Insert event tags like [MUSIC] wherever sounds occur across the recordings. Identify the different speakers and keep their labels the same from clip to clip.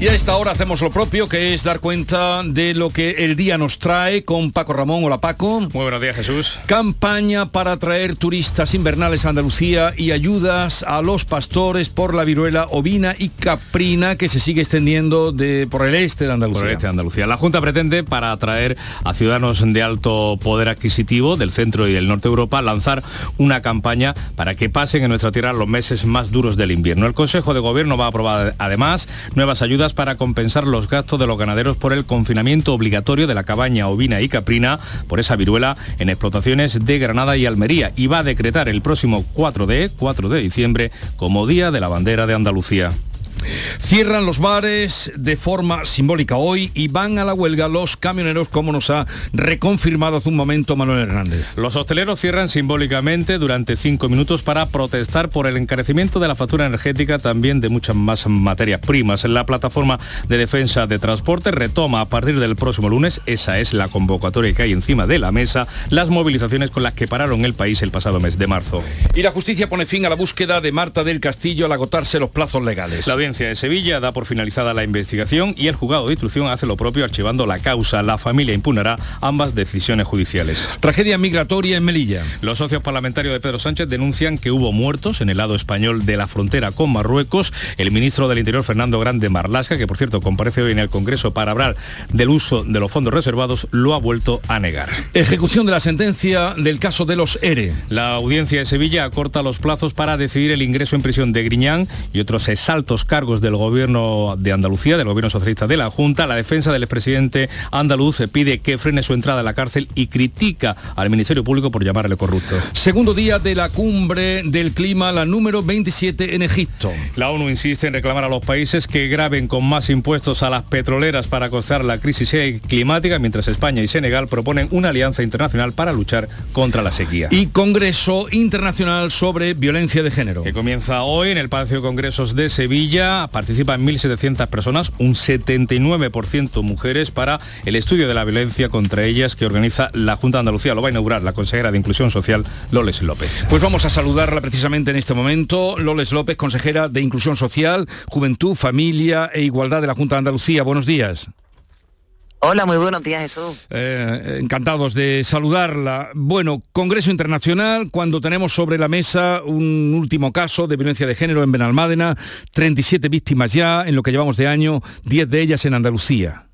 Speaker 1: Y a esta hora hacemos lo propio, que es dar cuenta de lo que el día nos trae con Paco Ramón. Hola Paco.
Speaker 2: Muy buenos días Jesús.
Speaker 1: Campaña para atraer turistas invernales a Andalucía y ayudas a los pastores por la viruela ovina y caprina que se sigue extendiendo de, por el este de Andalucía.
Speaker 2: Por el este de Andalucía. La Junta pretende, para atraer a ciudadanos de alto poder adquisitivo del centro y del norte de Europa, lanzar una campaña para que pasen en nuestra tierra los meses más duros del invierno. El Consejo de Gobierno va a aprobar además nuevas ayudas para compensar los gastos de los ganaderos por el confinamiento obligatorio de la cabaña ovina y caprina por esa viruela en explotaciones de Granada y Almería y va a decretar el próximo 4 de, 4 de diciembre como Día de la Bandera de Andalucía.
Speaker 1: Cierran los bares de forma simbólica hoy y van a la huelga los camioneros, como nos ha reconfirmado hace un momento Manuel Hernández.
Speaker 2: Los hosteleros cierran simbólicamente durante cinco minutos para protestar por el encarecimiento de la factura energética, también de muchas más materias primas. La plataforma de defensa de transporte retoma a partir del próximo lunes, esa es la convocatoria que hay encima de la mesa, las movilizaciones con las que pararon el país el pasado mes de marzo.
Speaker 1: Y la justicia pone fin a la búsqueda de Marta del Castillo al agotarse los plazos legales.
Speaker 2: La de Sevilla da por finalizada la investigación y el juzgado de instrucción hace lo propio archivando la causa. La familia impunará ambas decisiones judiciales.
Speaker 1: Tragedia migratoria en Melilla.
Speaker 2: Los socios parlamentarios de Pedro Sánchez denuncian que hubo muertos en el lado español de la frontera con Marruecos. El ministro del Interior, Fernando Grande Marlasca, que por cierto comparece hoy en el Congreso para hablar del uso de los fondos reservados, lo ha vuelto a negar.
Speaker 1: Ejecución de la sentencia del caso de los ERE.
Speaker 2: La audiencia de Sevilla acorta los plazos para decidir el ingreso en prisión de Griñán y otros exaltos cargos cargos del gobierno de Andalucía, del gobierno socialista de la Junta. La defensa del expresidente andaluz pide que frene su entrada a la cárcel y critica al Ministerio Público por llamarle corrupto.
Speaker 1: Segundo día de la cumbre del clima, la número 27 en Egipto.
Speaker 2: La ONU insiste en reclamar a los países que graben con más impuestos a las petroleras para costear la crisis climática, mientras España y Senegal proponen una alianza internacional para luchar contra la sequía.
Speaker 1: Y Congreso Internacional sobre Violencia de Género.
Speaker 2: Que comienza hoy en el Palacio de Congresos de Sevilla participan 1.700 personas, un 79% mujeres, para el estudio de la violencia contra ellas que organiza la Junta de Andalucía. Lo va a inaugurar la consejera de Inclusión Social, Loles López.
Speaker 1: Pues vamos a saludarla precisamente en este momento. Loles López, consejera de Inclusión Social, Juventud, Familia e Igualdad de la Junta de Andalucía. Buenos días.
Speaker 3: Hola, muy buenos días, Jesús.
Speaker 1: Eh, encantados de saludarla. Bueno, Congreso Internacional, cuando tenemos sobre la mesa un último caso de violencia de género en Benalmádena, 37 víctimas ya en lo que llevamos de año, 10 de ellas en Andalucía.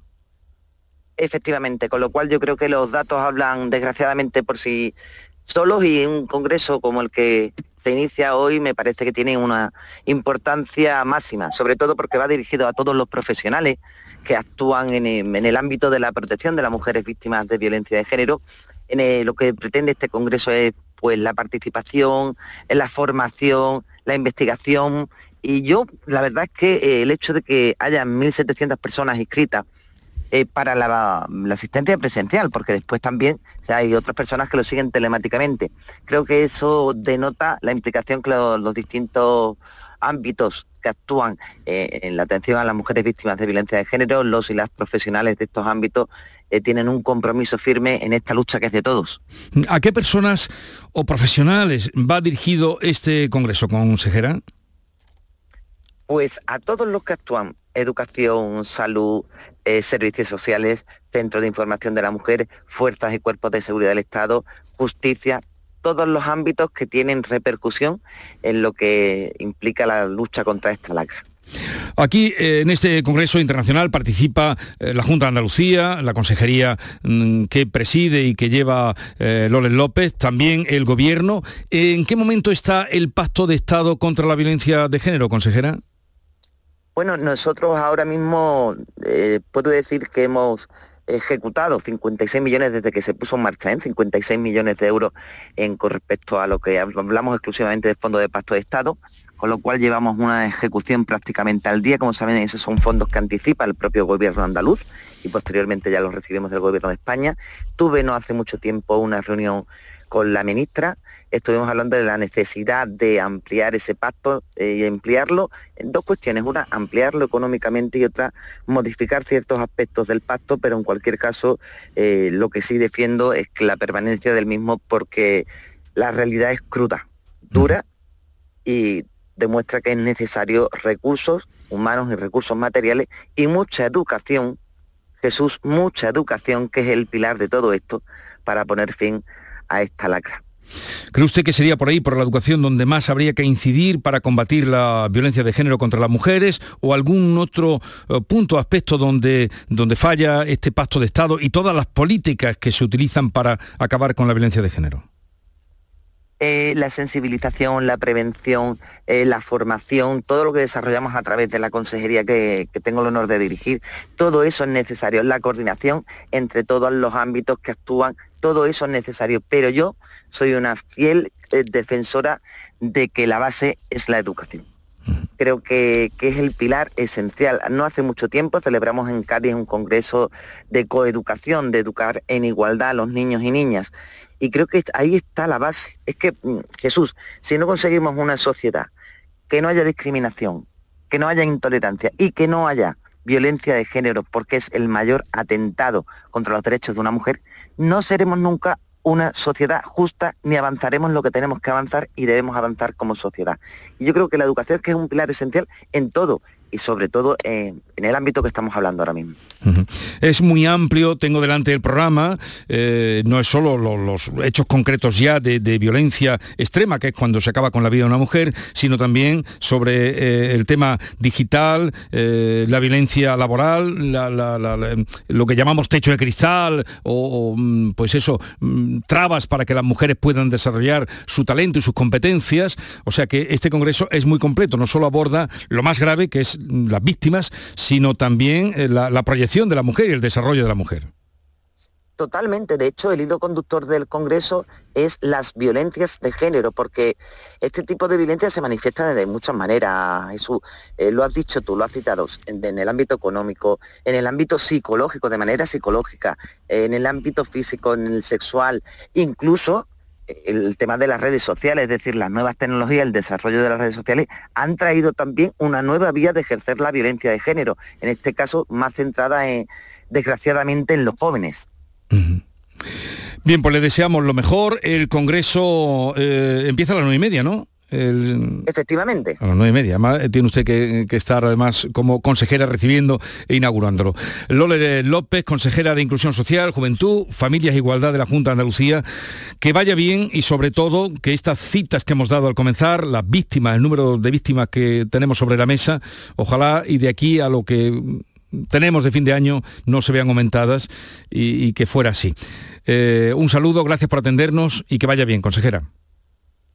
Speaker 3: Efectivamente, con lo cual yo creo que los datos hablan desgraciadamente por sí solos y un congreso como el que se inicia hoy me parece que tiene una importancia máxima, sobre todo porque va dirigido a todos los profesionales que actúan en el, ámbito de la protección de las mujeres víctimas de violencia de género. En lo que pretende este Congreso es pues, la participación, la formación, la investigación. Y yo, la verdad es que eh, el hecho de que haya 1.700 personas inscritas eh, para la, asistencia presencial, porque después también hay otras personas que lo siguen telemáticamente. Creo que eso denota la implicación que los distintos ámbitos que actúan eh, en la atención a las mujeres víctimas de violencia de género, los y las profesionales de estos ámbitos eh, tienen un compromiso firme en esta lucha que es de todos.
Speaker 1: ¿A qué personas o profesionales va dirigido este Congreso, consejera?
Speaker 3: Pues a todos los que actúan, educación, salud, eh, servicios sociales, centros de información de la mujer, fuerzas y cuerpos de seguridad del Estado, justicia, todos los ámbitos que tienen repercusión en lo que implica la lucha contra esta lacra.
Speaker 1: Aquí, eh, en este Congreso Internacional, participa eh, la Junta de Andalucía, la consejería mm, que preside y que lleva eh, López, también el Gobierno. ¿En qué momento está el Pacto de Estado contra la Violencia de Género, consejera?
Speaker 3: Bueno, nosotros ahora mismo puedo decir que hemos ejecutado 56 millones desde que se puso en marcha, ¿eh? 56 millones de euros en con respecto a lo que hablamos exclusivamente del Fondo de Pacto de Estado, con lo cual llevamos una ejecución prácticamente al día. Como saben, esos son fondos que anticipa el propio gobierno andaluz y posteriormente ya los recibimos del gobierno de España. Tuve no hace mucho tiempo una reunión con la ministra estuvimos hablando de la necesidad de ampliar ese pacto eh, y ampliarlo en dos cuestiones. Una, ampliarlo económicamente y otra, modificar ciertos aspectos del pacto, pero en cualquier caso eh, lo que sí defiendo es que la permanencia del mismo porque la realidad es cruda, dura y demuestra que es necesario recursos humanos y recursos materiales y mucha educación, Jesús, mucha educación, que es el pilar de todo esto, para poner fin esta lacra.
Speaker 1: ¿Cree usted que sería por ahí, por la educación, donde más habría que incidir para combatir la violencia de género contra las mujeres o algún otro eh, punto, aspecto donde, donde falla este pacto de Estado y todas las políticas que se utilizan para acabar con la violencia de género?
Speaker 3: Eh, la sensibilización, la prevención, eh, la formación, todo lo que desarrollamos a través de la consejería que, tengo el honor de dirigir, todo eso es necesario, la coordinación entre todos los ámbitos que actúan, todo eso es necesario, pero yo soy una fiel eh, defensora de que la base es la educación. Creo que, que, es el pilar esencial. No hace mucho tiempo celebramos en Cádiz un congreso de coeducación, de educar en igualdad a los niños y niñas. Y creo que ahí está la base. Es que, mm, Jesús, si no conseguimos una sociedad que no haya discriminación, que no haya intolerancia y que no haya violencia de género, porque es el mayor atentado contra los derechos de una mujer, no seremos nunca una sociedad justa ni avanzaremos lo que tenemos que avanzar y debemos avanzar como sociedad. Y yo creo que la educación que es un pilar esencial en todo y sobre todo en el ámbito que estamos hablando ahora mismo.
Speaker 1: Es muy amplio, tengo delante el programa, eh, no es solo los hechos concretos ya de, violencia extrema, que es cuando se acaba con la vida de una mujer, sino también sobre eh, el tema digital, eh, la violencia laboral, lo que llamamos techo de cristal o, mm, pues eso, mm, trabas para que las mujeres puedan desarrollar su talento y sus competencias. O sea que este Congreso es muy completo, no solo aborda lo más grave, que es las víctimas, sino también la proyección de la mujer y el desarrollo de la mujer.
Speaker 3: Totalmente. De hecho, el hilo conductor del Congreso es las violencias de género, porque este tipo de violencia se manifiesta de muchas maneras. Jesús, eh, lo has dicho tú, lo has citado, en, el ámbito económico, en el ámbito psicológico, de manera psicológica, en el ámbito físico, en el sexual, incluso el tema de las redes sociales, es decir, las nuevas tecnologías, el desarrollo de las redes sociales, han traído también una nueva vía de ejercer la violencia de género, en este caso más centrada, en, desgraciadamente, en los jóvenes.
Speaker 1: Bien, pues le deseamos lo mejor. El Congreso eh, empieza a las nueve y media, ¿no?
Speaker 3: Efectivamente.
Speaker 1: A las nueve y media. Tiene usted que, estar además como consejera recibiendo e inaugurándolo. Lole López, consejera de Inclusión Social, Juventud, Familias e Igualdad de la Junta de Andalucía. Que vaya bien y sobre todo que estas citas que hemos dado al comenzar, las víctimas, el número de víctimas que tenemos sobre la mesa, ojalá y de aquí a lo que tenemos de fin de año no se vean aumentadas y, que fuera así. Eh, un saludo, gracias por atendernos y que vaya bien, consejera.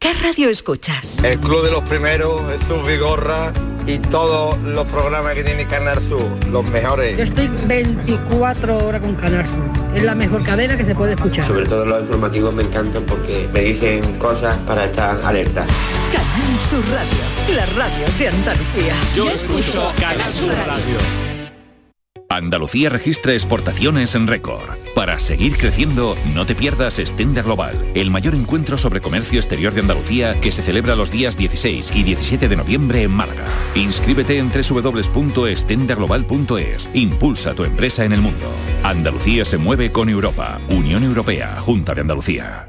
Speaker 4: ¿Qué radio escuchas?
Speaker 5: El Club de los Primeros, Jesús Vigorra y todos los programas que tiene Canal Sur, los mejores.
Speaker 6: Yo estoy 24 horas con Canal Sur. Es la mejor cadena que se puede escuchar.
Speaker 7: Sobre todo los informativos me encantan porque me dicen cosas para estar alerta.
Speaker 4: Canal Sur Radio, la radio de Andalucía.
Speaker 2: Yo, escucho Canal Sur radio.
Speaker 8: Andalucía registra exportaciones en récord. Para seguir creciendo, no te pierdas Estenda Global, el mayor encuentro sobre comercio exterior de Andalucía que se celebra los días 16 y 17 de noviembre en Málaga. Inscríbete en www.estendaglobal.es. Impulsa tu empresa en el mundo. Andalucía se mueve con Europa. Unión Europea, Junta de Andalucía.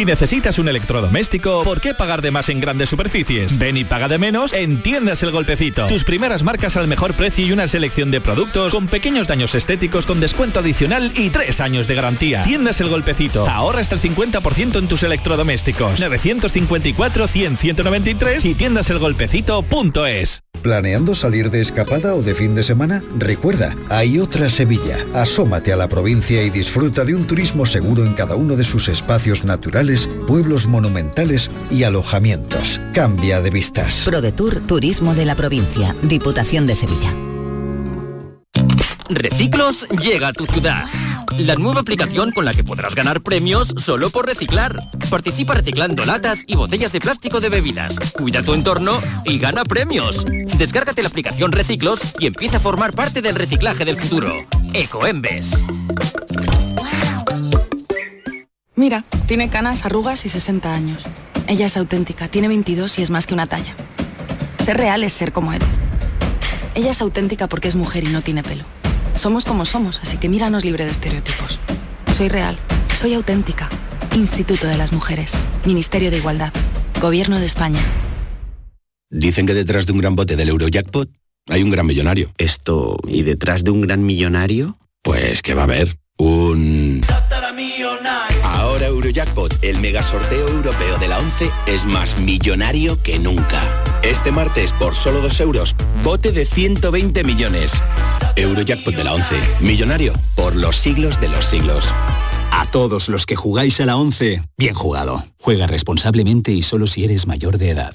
Speaker 9: Si necesitas un electrodoméstico, ¿por qué pagar de más en grandes superficies? Ven y paga de menos en Tiendas El Golpecito. Tus primeras marcas al mejor precio y una selección de productos con pequeños daños estéticos con descuento adicional y tres años de garantía. Tiendas El Golpecito. Ahorra hasta el 50% en tus electrodomésticos. 954 100 193 y tiendaselgolpecito.es.
Speaker 10: ¿Planeando salir de escapada o de fin de semana? Recuerda, hay otra Sevilla. Asómate a la provincia y disfruta de un turismo seguro en cada uno de sus espacios naturales, pueblos monumentales y alojamientos. Cambia de vistas.
Speaker 11: ProDetour Turismo de la Provincia, Diputación de Sevilla.
Speaker 12: Reciclos llega a tu ciudad. La nueva aplicación con la que podrás ganar premios solo por reciclar. Participa reciclando latas y botellas de plástico de bebidas. Cuida tu entorno y gana premios. Descárgate la aplicación Reciclos y empieza a formar parte del reciclaje del futuro. Ecoembes.
Speaker 13: Mira, tiene canas, arrugas y 60 años. Ella es auténtica, tiene 22 y es más que una talla. Ser real es ser como eres. Ella es auténtica porque es mujer y no tiene pelo. Somos como somos, así que míranos libre de estereotipos. Soy real, soy auténtica. Instituto de las Mujeres, Ministerio de Igualdad, Gobierno de España.
Speaker 14: Dicen que detrás de un gran bote del Eurojackpot hay un gran millonario.
Speaker 15: Esto, ¿y detrás de un gran millonario?
Speaker 14: Pues que va a haber Eurojackpot, el mega sorteo europeo de la 11, es más millonario que nunca. Este martes, por solo 2 euros, bote de 120 millones. Eurojackpot de la 11, millonario por los siglos de los siglos.
Speaker 16: A todos los que jugáis a la 11, bien jugado. Juega responsablemente y solo si eres mayor de edad.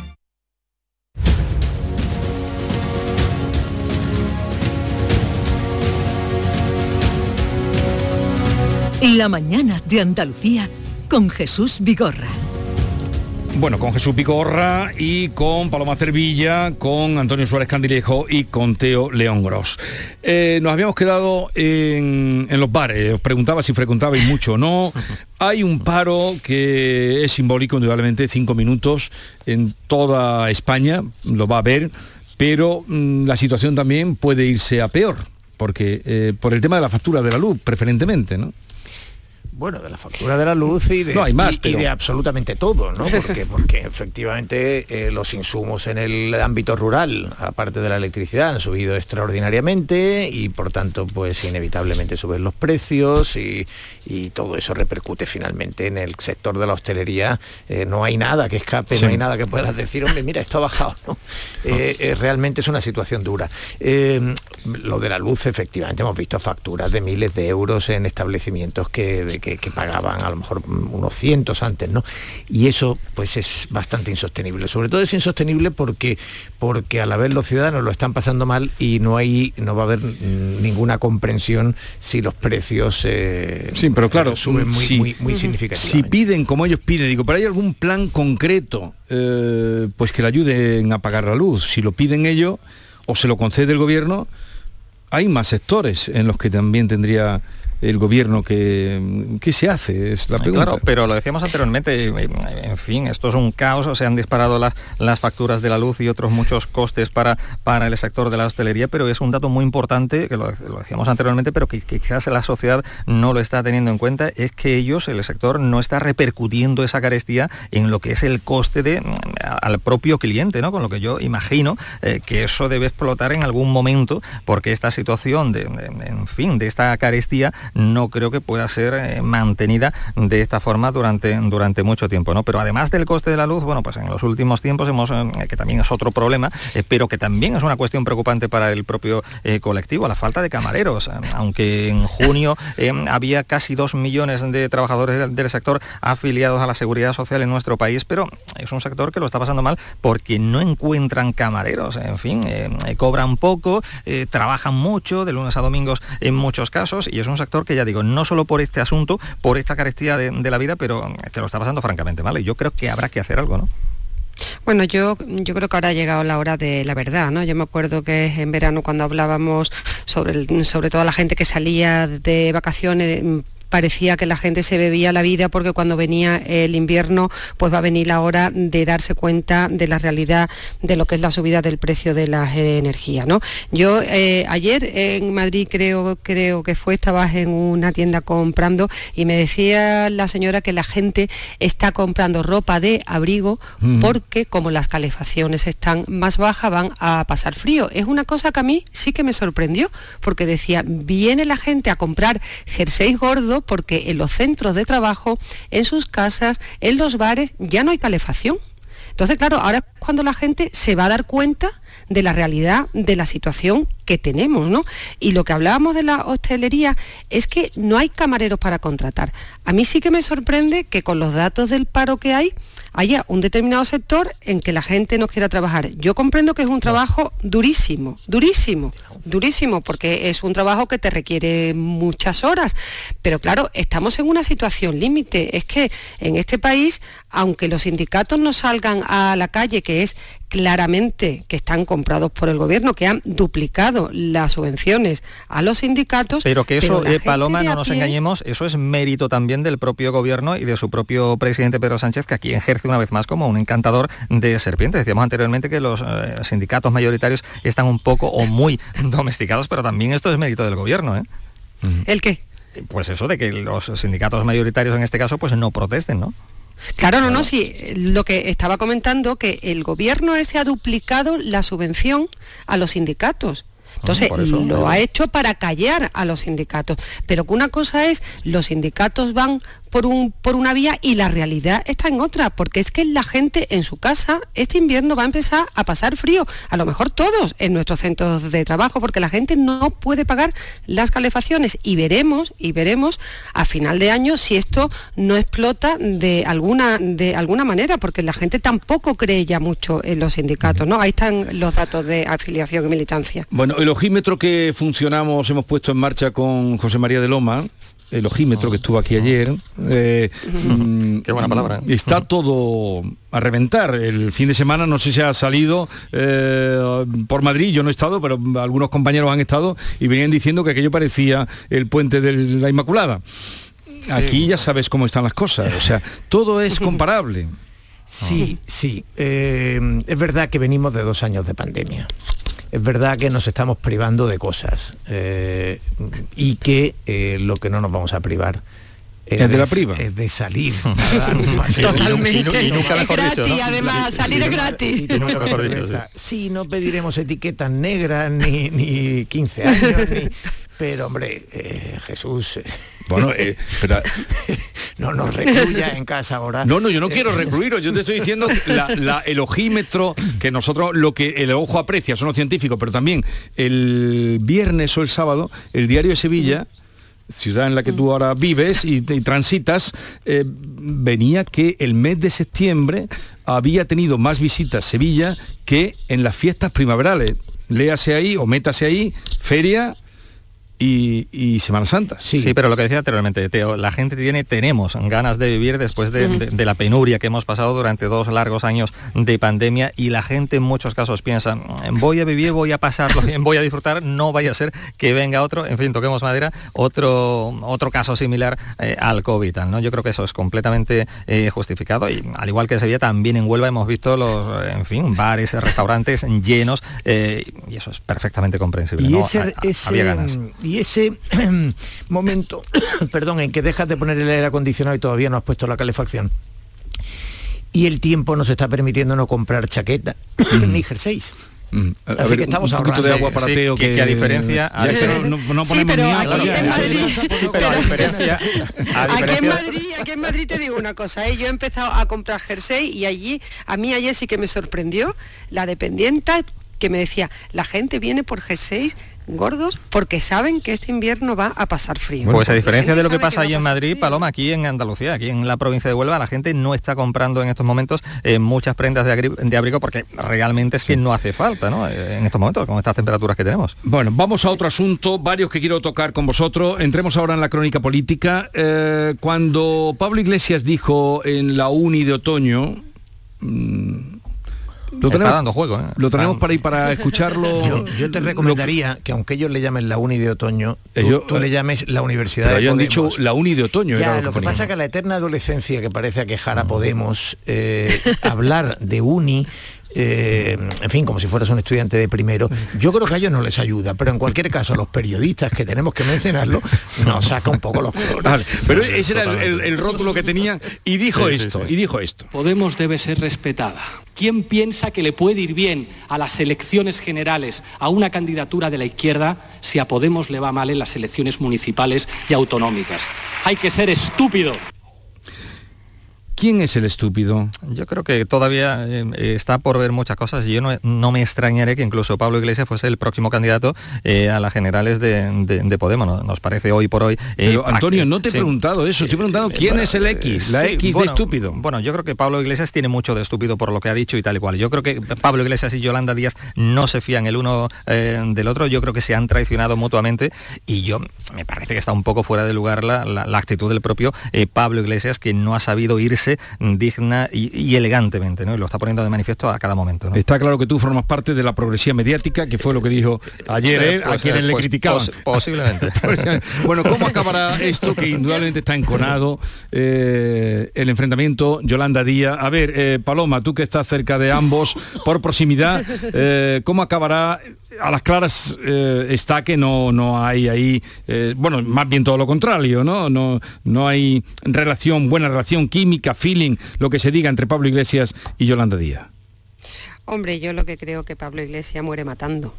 Speaker 4: La mañana de Andalucía con Jesús Vigorra.
Speaker 1: Bueno, con Jesús Vigorra y con Paloma Cervilla, con Antonio Suárez Candilejo y con Teo León Gros. Eh, nos habíamos quedado en, en, los bares, os preguntaba si frecuentabais mucho o no. [LAUGHS] Hay un paro que es simbólico, indudablemente, cinco minutos en toda España, lo va a ver, pero mmm, la situación también puede irse a peor, porque eh, por el tema de la factura de la luz, preferentemente, ¿no?
Speaker 17: Bueno, de la factura de la luz y de,
Speaker 1: no, hay más,
Speaker 17: y,
Speaker 1: pero...
Speaker 17: y de absolutamente todo, ¿no? [LAUGHS] Porque, porque efectivamente eh, los insumos en el ámbito rural, aparte de la electricidad, han subido extraordinariamente y por tanto, pues inevitablemente suben los precios y, y todo eso repercute finalmente en el sector de la hostelería. Eh, no hay nada que escape, sí. no hay nada que puedas decir, hombre, mira, esto ha bajado, ¿no? [LAUGHS] Eh, realmente es una situación dura. lo de la luz, efectivamente, hemos visto facturas de miles de euros en establecimientos que, que, que, pagaban a lo mejor unos cientos antes, ¿no? Y eso pues es bastante insostenible. Sobre todo es insostenible porque, porque a la vez los ciudadanos lo están pasando mal y no hay, no va a haber ninguna comprensión si los precios eh,
Speaker 1: sí, pero claro,
Speaker 17: suben muy,
Speaker 1: si,
Speaker 17: muy, muy significativamente.
Speaker 1: Si piden como ellos piden, digo, pero hay algún plan concreto eh, pues que le ayuden a pagar la luz. Si lo piden ellos o se lo concede el gobierno, hay más sectores en los que también tendría el gobierno que, ¿qué se hace? Es la pregunta.
Speaker 18: Claro, pero lo decíamos anteriormente, en fin, esto es un caos, se han disparado las, las facturas de la luz y otros muchos costes para, para el sector de la hostelería, pero es un dato muy importante, que lo, lo decíamos anteriormente, pero que, que, quizás la sociedad no lo está teniendo en cuenta, es que ellos, el sector, no está repercutiendo esa carestía en lo que es el coste de, al propio cliente, ¿no? Con lo que yo imagino eh, que eso debe explotar en algún momento, porque esta situación de, de en fin, de esta carestía no creo que pueda ser eh, mantenida de esta forma durante, durante mucho tiempo. ¿no? Pero además del coste de la luz, bueno, pues en los últimos tiempos hemos, eh, que también es otro problema, eh, pero que también es una cuestión preocupante para el propio colectivo, la falta de camareros. aunque en junio había casi dos millones de trabajadores del, sector afiliados a la seguridad social en nuestro país, pero es un sector que lo está pasando mal porque no encuentran camareros. En fin, cobran poco, trabajan mucho, de lunes a domingos en muchos casos, y es un sector que ya digo, no solo por este asunto, por esta carestía de, la vida, pero que lo está pasando francamente mal. Y yo creo que habrá que hacer algo, ¿no?
Speaker 19: Bueno, yo, yo creo que ahora ha llegado la hora de la verdad, ¿no? Yo me acuerdo que en verano cuando hablábamos sobre, sobre toda la gente que salía de vacaciones parecía que la gente se bebía la vida porque cuando venía el invierno pues va a venir la hora de darse cuenta de la realidad de lo que es la subida del precio de la energía. ¿no? Yo eh, ayer en Madrid creo, creo que fue, estaba en una tienda comprando y me decía la señora que la gente está comprando ropa de abrigo mm. porque como las calefacciones están más bajas van a pasar frío. Es una cosa que a mí sí que me sorprendió porque decía, viene la gente a comprar jerseys gordos porque en los centros de trabajo, en sus casas, en los bares, ya no hay calefacción. Entonces, claro, ahora es cuando la gente se va a dar cuenta de la realidad de la situación que tenemos, ¿no? Y lo que hablábamos de la hostelería es que no hay camareros para contratar. A mí sí que me sorprende que con los datos del paro que hay haya un determinado sector en que la gente no quiera trabajar. Yo comprendo que es un trabajo durísimo, durísimo, durísimo, porque es un trabajo que te requiere muchas horas. Pero claro, estamos en una situación límite. Es que en este país, aunque los sindicatos no salgan a la calle, que es claramente que están comprados por el gobierno, que han duplicado las subvenciones a los sindicatos.
Speaker 18: Pero que eso, eh, Paloma, no nos engañemos, eso es mérito también del propio gobierno y de su propio presidente Pedro Sánchez, que aquí ejerce una vez más como un encantador de serpientes. Decíamos anteriormente que los eh, sindicatos mayoritarios están un poco o muy [LAUGHS] domesticados, pero también esto es mérito del gobierno. ¿eh?
Speaker 19: ¿El qué?
Speaker 18: Pues eso de que los sindicatos mayoritarios en este caso pues no protesten, ¿no?
Speaker 19: Claro, no, no, sí. Lo que estaba comentando, que el gobierno ese ha duplicado la subvención a los sindicatos. Entonces, lo ha hecho para callar a los sindicatos. Pero que una cosa es, los sindicatos van por, un, por una vía y la realidad está en otra, porque es que la gente en su casa este invierno va a empezar a pasar frío, a lo mejor todos en nuestros centros de trabajo, porque la gente no puede pagar las calefacciones y veremos, y veremos a final de año si esto no explota de alguna, de alguna manera, porque la gente tampoco cree ya mucho en los sindicatos, ¿no? Ahí están los datos de afiliación y militancia.
Speaker 1: Bueno, el ojímetro que funcionamos, hemos puesto en marcha con José María de Loma, el ojímetro que estuvo aquí ayer.
Speaker 18: Eh, mm, Qué buena palabra.
Speaker 1: ¿eh? Está todo a reventar. El fin de semana no sé si ha salido eh, por Madrid, yo no he estado, pero algunos compañeros han estado y venían diciendo que aquello parecía el puente de la Inmaculada. Aquí ya sabes cómo están las cosas, o sea, todo es [LAUGHS] comparable.
Speaker 17: Sí, sí. es verdad que venimos de dos años de pandemia es verdad que nos estamos privando de cosas eh, y que eh, lo que no nos vamos a privar
Speaker 1: es de, la priva.
Speaker 17: Es de salir.
Speaker 19: Totalmente. Y, nunca mejor dicho, ¿no? además, salir es gratis.
Speaker 17: Sí, no pediremos etiquetas negras ni, ni 15 años, ni, pero hombre, eh, Jesús...
Speaker 1: Bueno, eh, [LAUGHS]
Speaker 17: no nos recluya en casa ahora.
Speaker 1: No, no, yo no quiero recluiros, yo te estoy diciendo el ojímetro, que nosotros lo que el ojo aprecia son los científicos, pero también el viernes o el sábado, el diario de Sevilla ciudad en la que tú ahora vives y, transitas, eh, venía que el mes de septiembre había tenido más visitas Sevilla que en las fiestas primaverales. Léase ahí o métase ahí, feria y, Semana Santa.
Speaker 18: Sí. pero lo que decía anteriormente, Teo, la gente tiene, tenemos ganas de vivir después de, la penuria que hemos pasado durante dos largos años de pandemia y la gente en muchos casos piensa, voy a vivir, voy a pasarlo bien, voy a disfrutar, no vaya a ser que venga otro, en fin, toquemos madera, otro, otro caso similar eh, al COVID. ¿no? Yo creo que eso es completamente eh, justificado y al igual que Sevilla, también en Huelva hemos visto los, en fin, bares, restaurantes llenos eh, y eso es perfectamente comprensible.
Speaker 17: Y había ganas y ese [CLEARS THROAT] momento, [COUGHS] perdón, en que dejas de poner el aire acondicionado y todavía no has puesto la calefacción, y el tiempo nos está permitiendo no comprar chaqueta [COUGHS] ni jerseys.
Speaker 1: Mm. A
Speaker 17: Así
Speaker 1: ver,
Speaker 17: que estamos
Speaker 1: un
Speaker 17: ahorrando.
Speaker 1: de agua para
Speaker 18: Sí,
Speaker 1: Teo
Speaker 18: que- que a diferencia- a
Speaker 1: que no,
Speaker 18: diferencia-
Speaker 1: no-
Speaker 19: Sí, pero
Speaker 1: ni
Speaker 19: aquí en Madrid,
Speaker 18: Sí, pero a diferencia, a [LAUGHS]
Speaker 19: Aquí en
Speaker 18: diferencia-
Speaker 19: Madrid, aquí en Madrid te digo una cosa, ¿eh? yo he empezado a comprar jersey y allí, a mí ayer sí que me sorprendió la dependienta que me decía, la gente viene por jerseys gordos porque saben que este invierno va a pasar frío.
Speaker 18: Pues a diferencia de lo que pasa
Speaker 19: va
Speaker 18: allí
Speaker 19: a
Speaker 18: en Madrid, Paloma, aquí en Andalucía, aquí en la provincia de Huelva, la gente no está comprando en estos momentos eh, muchas prendas de, abrigo porque realmente es que no hace falta, ¿no? Eh, En estos momentos, con estas temperaturas que tenemos.
Speaker 1: Bueno, vamos a otro asunto, varios que quiero tocar con vosotros. Entremos ahora en la crónica política. Eh, cuando Pablo Iglesias dijo en la uni de otoño... mm, lo
Speaker 18: Está
Speaker 1: tenemos,
Speaker 18: dando juego, ¿eh?
Speaker 1: lo tenemos
Speaker 18: Está-
Speaker 1: para ir para [LAUGHS] escucharlo.
Speaker 17: Yo, yo te recomendaría que aunque ellos le llamen la uni de otoño, tú,
Speaker 1: Ellos-
Speaker 17: tú le llames la universidad
Speaker 1: Pero
Speaker 17: de
Speaker 1: ellos han
Speaker 17: Podemos.
Speaker 1: dicho la uni de otoño. era
Speaker 17: Ya,
Speaker 1: lo
Speaker 17: lo
Speaker 1: que
Speaker 17: que pasa que la eterna adolescencia que parece aquejar a Podemos, eh, hablar de uni, eh, en fin, como si fueras un estudiante de primero, yo creo que a ellos no les ayuda, pero en cualquier caso a los periodistas que tenemos que mencionarlo, nos saca un poco los colores.
Speaker 1: Vale, pero ese era el, el- el rótulo que tenían y dijo
Speaker 17: Sí, sí,
Speaker 1: esto,
Speaker 17: sí.
Speaker 1: y dijo esto.
Speaker 20: Podemos debe ser respetada. ¿Quién piensa que le puede ir bien a las elecciones generales a una candidatura de la izquierda si a Podemos le va mal en las elecciones municipales y autonómicas? Hay que ser estúpido.
Speaker 1: ¿Quién es el estúpido?
Speaker 18: Yo creo que todavía eh, está por ver muchas cosas y yo no, no me extrañaré que incluso Pablo Iglesias fuese el próximo candidato eh, a las generales de, de- de Podemos. ¿no? Nos parece hoy por hoy. eh,
Speaker 1: Pero Antonio, no te he
Speaker 18: sí.
Speaker 1: preguntado eso, estoy preguntando quién
Speaker 18: bueno,
Speaker 1: es el X, la
Speaker 18: sí,
Speaker 1: X
Speaker 18: bueno,
Speaker 1: de estúpido.
Speaker 18: Bueno, yo creo que Pablo Iglesias tiene mucho de estúpido por lo que ha dicho y tal y cual. Yo creo que Pablo Iglesias y Yolanda Díaz no se fían el uno eh, del otro. Yo creo que se han traicionado mutuamente y yo me parece que está un poco fuera de lugar la, la- la actitud del propio eh, Pablo Iglesias que no ha sabido irse digna y, y elegantemente, ¿no? Y lo está poniendo de manifiesto a cada momento. ¿no?
Speaker 1: Está claro que tú formas parte de la progresía mediática, que fue lo que dijo ayer él, a
Speaker 18: Pues,
Speaker 1: quienes
Speaker 18: eh,
Speaker 1: le
Speaker 18: pues,
Speaker 1: criticaban.
Speaker 18: pos- posiblemente. [LAUGHS]
Speaker 1: bueno, ¿cómo acabará esto que indudablemente está enconado? eh, el enfrentamiento Yolanda Díaz. A ver, eh, Paloma, tú que estás cerca de ambos por proximidad, eh, ¿cómo acabará? A las claras eh, está que no, no hay ahí, eh, bueno, más bien todo lo contrario, ¿no? ¿no? No hay relación, buena relación, química, feeling, lo que se diga entre Pablo Iglesias y Yolanda Díaz.
Speaker 19: Hombre, yo lo que creo que Pablo Iglesias muere matando.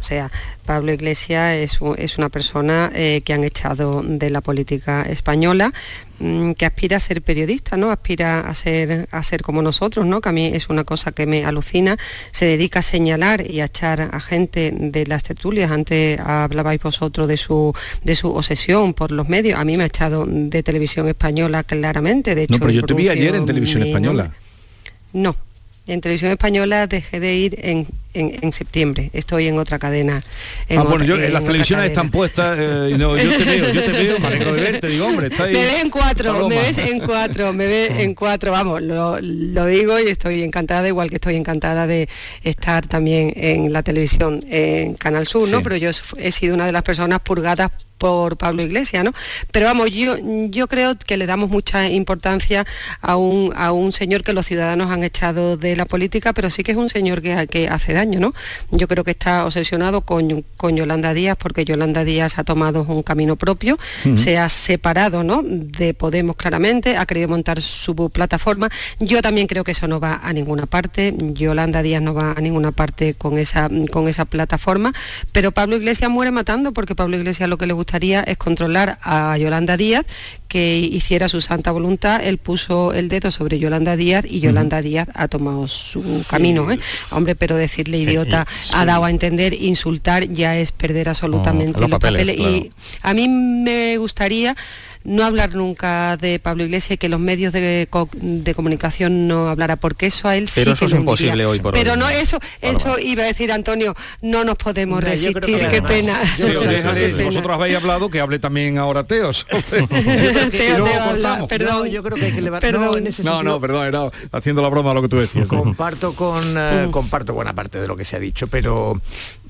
Speaker 19: O sea, Pablo Iglesias es, es una persona eh, que han echado de la política española, que aspira a ser periodista, ¿no? Aspira a ser, a ser como nosotros, ¿no? Que a mí es una cosa que me alucina. Se dedica a señalar y a echar a gente de las tertulias. Antes hablabais vosotros de su, de su obsesión por los medios. A mí me ha echado de televisión española claramente. De hecho,
Speaker 1: No, pero yo te vi ayer en televisión española.
Speaker 19: nombre. No, en televisión española dejé de ir en, en- en septiembre. Estoy en otra cadena. en
Speaker 1: ah, bueno,
Speaker 19: otra-
Speaker 1: yo,
Speaker 19: en
Speaker 1: las televisiones están puestas, eh, no, yo te veo, yo te veo, [LAUGHS] me alegro de verte, digo, hombre, está ahí.
Speaker 19: Me ves en cuatro, me ves en cuatro, me ves en cuatro, vamos, lo, lo digo y estoy encantada, igual que estoy encantada de estar también en la televisión en Canal Sur, ¿no? Pero yo he sido una de las personas purgadas por Pablo Iglesias, ¿no? Pero vamos, yo, yo creo que le damos mucha importancia a un, a un señor que los ciudadanos han echado de la política, pero sí que es un señor que, que hace daño, ¿no? Yo creo que está obsesionado con, con Yolanda Díaz porque Yolanda Díaz ha tomado un camino propio, se ha separado ¿no? de Podemos claramente, ha querido montar su plataforma. Yo también creo que eso no va a ninguna parte, Yolanda Díaz no va a ninguna parte con esa, con esa plataforma, pero Pablo Iglesias muere matando porque Pablo Iglesias lo que le gustaría es controlar a Yolanda Díaz, que hiciera su santa voluntad, él puso el dedo sobre Yolanda Díaz y Yolanda Díaz ha tomado su camino. ¿eh? Hombre, pero decirle idiota [LAUGHS] ha dado a entender, insultar ya es perder absolutamente
Speaker 18: los
Speaker 19: los
Speaker 18: papeles,
Speaker 19: papeles. Y a mí me gustaría no hablar nunca de Pablo Iglesias y que los medios de, co- de comunicación no hablara, porque eso a él sí
Speaker 18: Pero
Speaker 19: que
Speaker 18: eso es
Speaker 19: le
Speaker 18: imposible hoy por
Speaker 19: Pero
Speaker 18: hoy.
Speaker 19: no, eso, eso iba a decir Antonio, no nos podemos resistir,
Speaker 17: que
Speaker 19: qué
Speaker 17: además-
Speaker 19: pena.
Speaker 1: Déjale, vosotros habéis hablado que hable también ahora Teos. [LAUGHS]
Speaker 19: Teo, habla, perdón.
Speaker 17: No, yo creo que hay que levantar. No, en ese
Speaker 1: No,
Speaker 17: sentido,
Speaker 1: no, perdón, era haciendo la broma lo que tú decías.
Speaker 17: comparto con
Speaker 19: Mm.
Speaker 17: eh, comparto buena parte de lo que se ha dicho, pero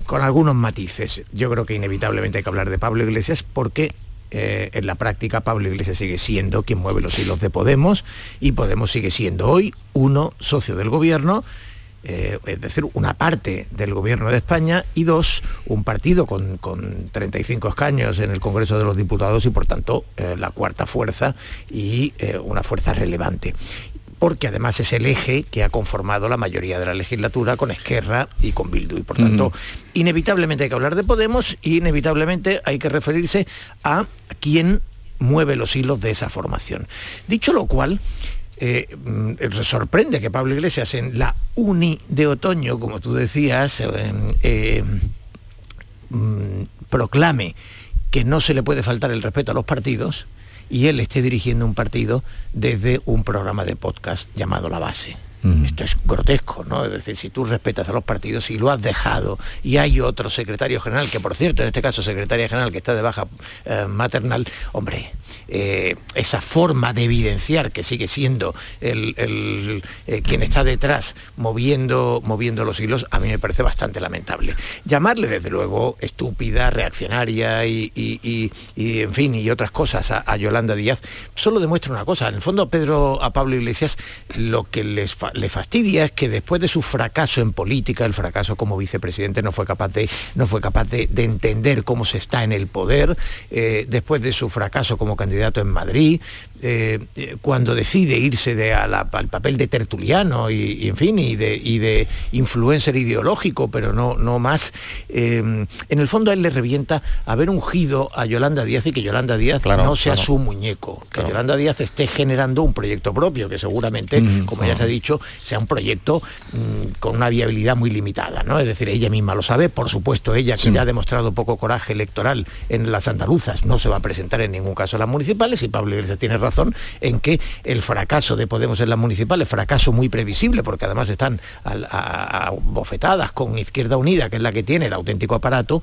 Speaker 17: con algunos matices. Yo creo que inevitablemente hay que hablar de Pablo Iglesias porque eh, en la práctica Pablo Iglesias sigue siendo quien mueve los hilos de Podemos y Podemos sigue siendo hoy uno socio del gobierno. eh, es decir, una parte del gobierno de España y dos, un partido con, con 35 escaños en el Congreso de los Diputados y por tanto eh, la cuarta fuerza y una fuerza relevante porque además es el eje que ha conformado la mayoría de la legislatura con Esquerra y con Bildu. Y por tanto, inevitablemente hay que hablar de Podemos y inevitablemente hay que referirse a quién mueve los hilos de esa formación. Dicho lo cual, eh, mm, sorprende que Pablo Iglesias en la uni de otoño, como tú decías, eh, eh, mm, proclame que no se le puede faltar el respeto a los partidos y él esté dirigiendo un partido desde un programa de podcast llamado La Base. Esto es grotesco, ¿no? Es decir, si tú respetas a los partidos y lo has dejado y hay otro secretario general, que por cierto, en este caso secretaria general que está de baja eh, maternal, hombre, eh, esa forma de evidenciar que sigue siendo el, eh, quien está detrás moviendo, moviendo los hilos, a mí me parece bastante lamentable. Llamarle, desde luego, estúpida, reaccionaria y, en fin, y otras cosas a, Yolanda Díaz, solo demuestra una cosa. En el fondo, a Pedro, a Pablo Iglesias, lo que les le fastidia es que después de su fracaso en política, el fracaso como vicepresidente, no fue capaz de, no fue capaz de, entender cómo se está en el poder, eh, después de su fracaso como candidato en Madrid, eh, cuando decide irse de al papel de tertuliano y, en fin, y de, de, influencer ideológico, pero no, no más, eh, en el fondo a él le revienta haber ungido a Yolanda Díaz y que Yolanda Díaz no sea su muñeco, que Yolanda Díaz esté generando un proyecto propio, que seguramente, como ya se ha dicho, sea un proyecto mm, con una viabilidad muy limitada, ¿no? Es decir, ella misma lo sabe, por supuesto, ella que ya ha demostrado poco coraje electoral en las andaluzas, no se va a presentar en ningún caso a las municipales y Pablo Iglesias tiene razón en que el fracaso de Podemos en las municipales, fracaso muy previsible, porque además están a bofetadas con Izquierda Unida, que es la que tiene el auténtico aparato,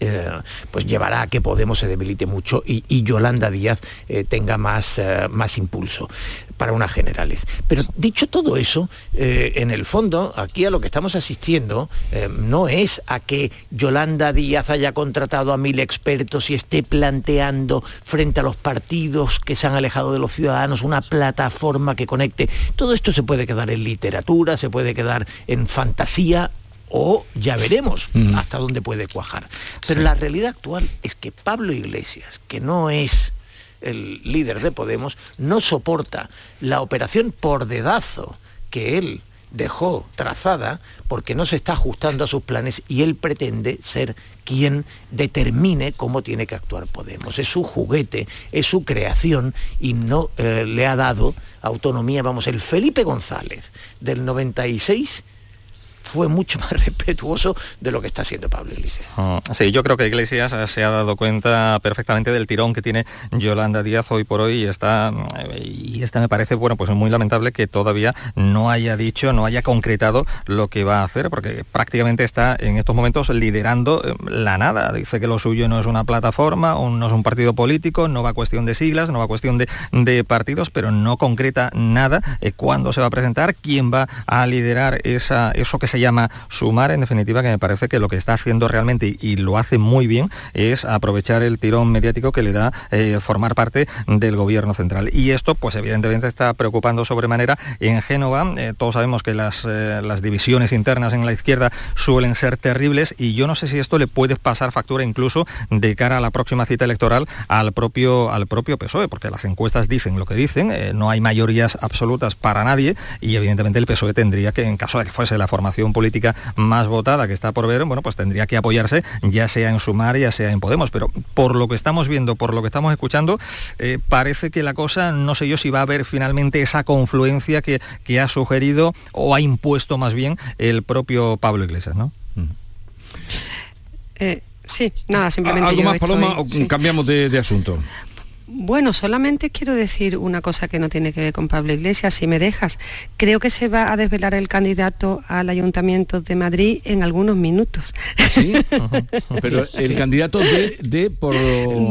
Speaker 17: eh, pues llevará a que Podemos se debilite mucho y, Yolanda Díaz eh, tenga más, eh, más impulso para unas generales. Pero dicho todo eso, en el fondo, aquí a lo que estamos asistiendo no es a que Yolanda Díaz haya contratado a mil expertos y esté planteando frente a los partidos que se han alejado de los ciudadanos una plataforma que conecte. Todo esto se puede quedar en literatura, se puede quedar en fantasía o ya veremos hasta dónde puede cuajar. Pero la realidad actual es que Pablo Iglesias, que no es el líder de Podemos, no soporta la operación por dedazo que él dejó trazada porque no se está ajustando a sus planes y él pretende ser quien determine cómo tiene que actuar Podemos. Es su juguete, es su creación y no eh, le ha dado autonomía. Vamos, el Felipe González del 96 fue mucho más [LAUGHS] respetuoso de lo que está haciendo Pablo Iglesias.
Speaker 18: Ah, sí, yo creo que Iglesias se ha dado cuenta perfectamente del tirón que tiene Yolanda Díaz hoy por hoy y está, y esta me parece, bueno, pues muy lamentable que todavía no haya dicho, no haya concretado lo que va a hacer, porque prácticamente está en estos momentos liderando eh, la nada. Dice que lo suyo no es una plataforma, no es un partido político, no va cuestión de siglas, no va cuestión de, partidos, pero no concreta nada eh, cuándo se va a presentar, quién va a liderar eso que se llama sumar, en definitiva, que me parece que lo que está haciendo realmente y, lo hace muy bien es aprovechar el tirón mediático que le da eh, formar parte del gobierno central. Y esto, pues evidentemente está preocupando sobremanera en Génova. Eh, todos sabemos que las, eh, las divisiones internas en la izquierda suelen ser terribles y yo no sé si esto le puede pasar factura incluso de cara a la próxima cita electoral al propio, al propio PSOE, porque las encuestas dicen lo que dicen, no hay mayorías absolutas para nadie y evidentemente el PSOE tendría que, en caso de que fuese la formación política más votada que está por ver, bueno, pues tendría que apoyarse ya sea en Sumar, ya sea en Podemos. Pero por lo que estamos viendo, por lo que estamos escuchando, eh, parece que la cosa, no sé yo si va a haber finalmente esa confluencia que, que ha sugerido o ha impuesto más bien el propio Pablo Iglesias, ¿no?
Speaker 19: Eh, sí, nada, simplemente.
Speaker 1: ¿Algo más, Paloma, o cambiamos de, de asunto?
Speaker 19: Bueno, solamente quiero decir una cosa que no tiene que ver con Pablo Iglesias, si me dejas. Creo que se va a desvelar el candidato al Ayuntamiento de Madrid en algunos minutos.
Speaker 1: ¿Sí? [LAUGHS] Pero el candidato de, de por...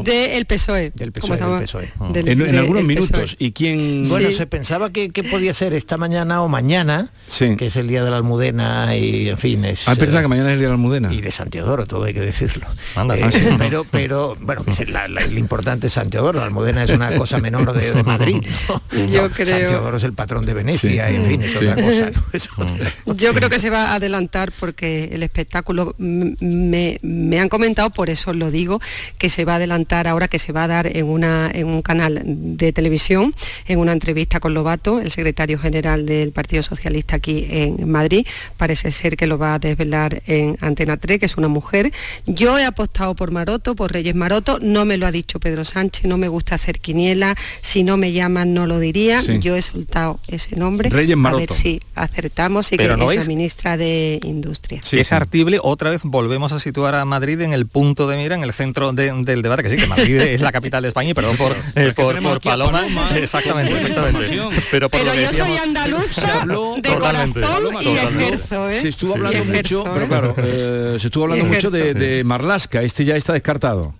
Speaker 19: De el PSOE.
Speaker 17: Del PSOE. Del PSOE.
Speaker 1: en, algunos minutos. ¿Y quién...?
Speaker 17: Bueno, se pensaba que, podía ser esta mañana o mañana, que es el Día de la Almudena y, en fin, es...
Speaker 1: Ah, es verdad que mañana es el Día de la Almudena.
Speaker 17: Y de Santiodoro, todo hay que decirlo. Eh, pero, pero, bueno, [LAUGHS] lo importante es Santiodoro Almudena es una cosa menor de, de Madrid. [LAUGHS] ¿no?
Speaker 19: Yo
Speaker 17: No,
Speaker 19: creo-
Speaker 17: San Teodoro es el patrón de Venecia,
Speaker 19: Sí.
Speaker 17: en fin, es
Speaker 19: Sí.
Speaker 17: otra cosa. ¿no? Es otra
Speaker 19: Yo creo que se va a adelantar porque el espectáculo mm, me, me han comentado, por eso lo digo, que se va a adelantar ahora, que se va a dar en, una, en un canal de televisión, en una entrevista con Lobato, el secretario general del Partido Socialista aquí en Madrid. Parece ser que lo va a desvelar en Antena 3, que es una mujer. Yo he apostado por Maroto, por Reyes Maroto, no me lo ha dicho Pedro Sánchez, no me gusta hacer quiniela, si no me llaman no lo diría,
Speaker 1: Sí.
Speaker 19: yo he soltado ese nombre.
Speaker 1: Reyes
Speaker 19: A
Speaker 1: Maroto.
Speaker 19: ver si acertamos y
Speaker 18: Pero
Speaker 19: que
Speaker 18: ¿no
Speaker 19: es la ministra de Industria.
Speaker 18: es artible, otra vez volvemos a situar a Madrid en el punto de mira, en el centro de- del debate, que sí, que Madrid es la capital de España, y perdón por, eh, por, por
Speaker 1: a
Speaker 18: Paloma,
Speaker 1: Paloma,
Speaker 18: exactamente,
Speaker 1: buena
Speaker 18: exactamente.
Speaker 1: información.
Speaker 18: Pero por
Speaker 19: Pero
Speaker 18: lo que
Speaker 19: yo soy
Speaker 18: decíamos-
Speaker 19: andaluza de
Speaker 18: Totalmente.
Speaker 19: corazón y ejerzo, ¿eh?
Speaker 1: Se estuvo
Speaker 19: Sí,
Speaker 1: hablando
Speaker 19: sí.
Speaker 1: mucho, pero
Speaker 19: ¿eh?
Speaker 1: claro, eh, se estuvo hablando mucho de, de Marlasca. Este ya está descartado.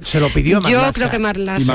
Speaker 17: Se lo pidió
Speaker 19: Yo
Speaker 17: Marlaska.
Speaker 19: creo que Marlaska-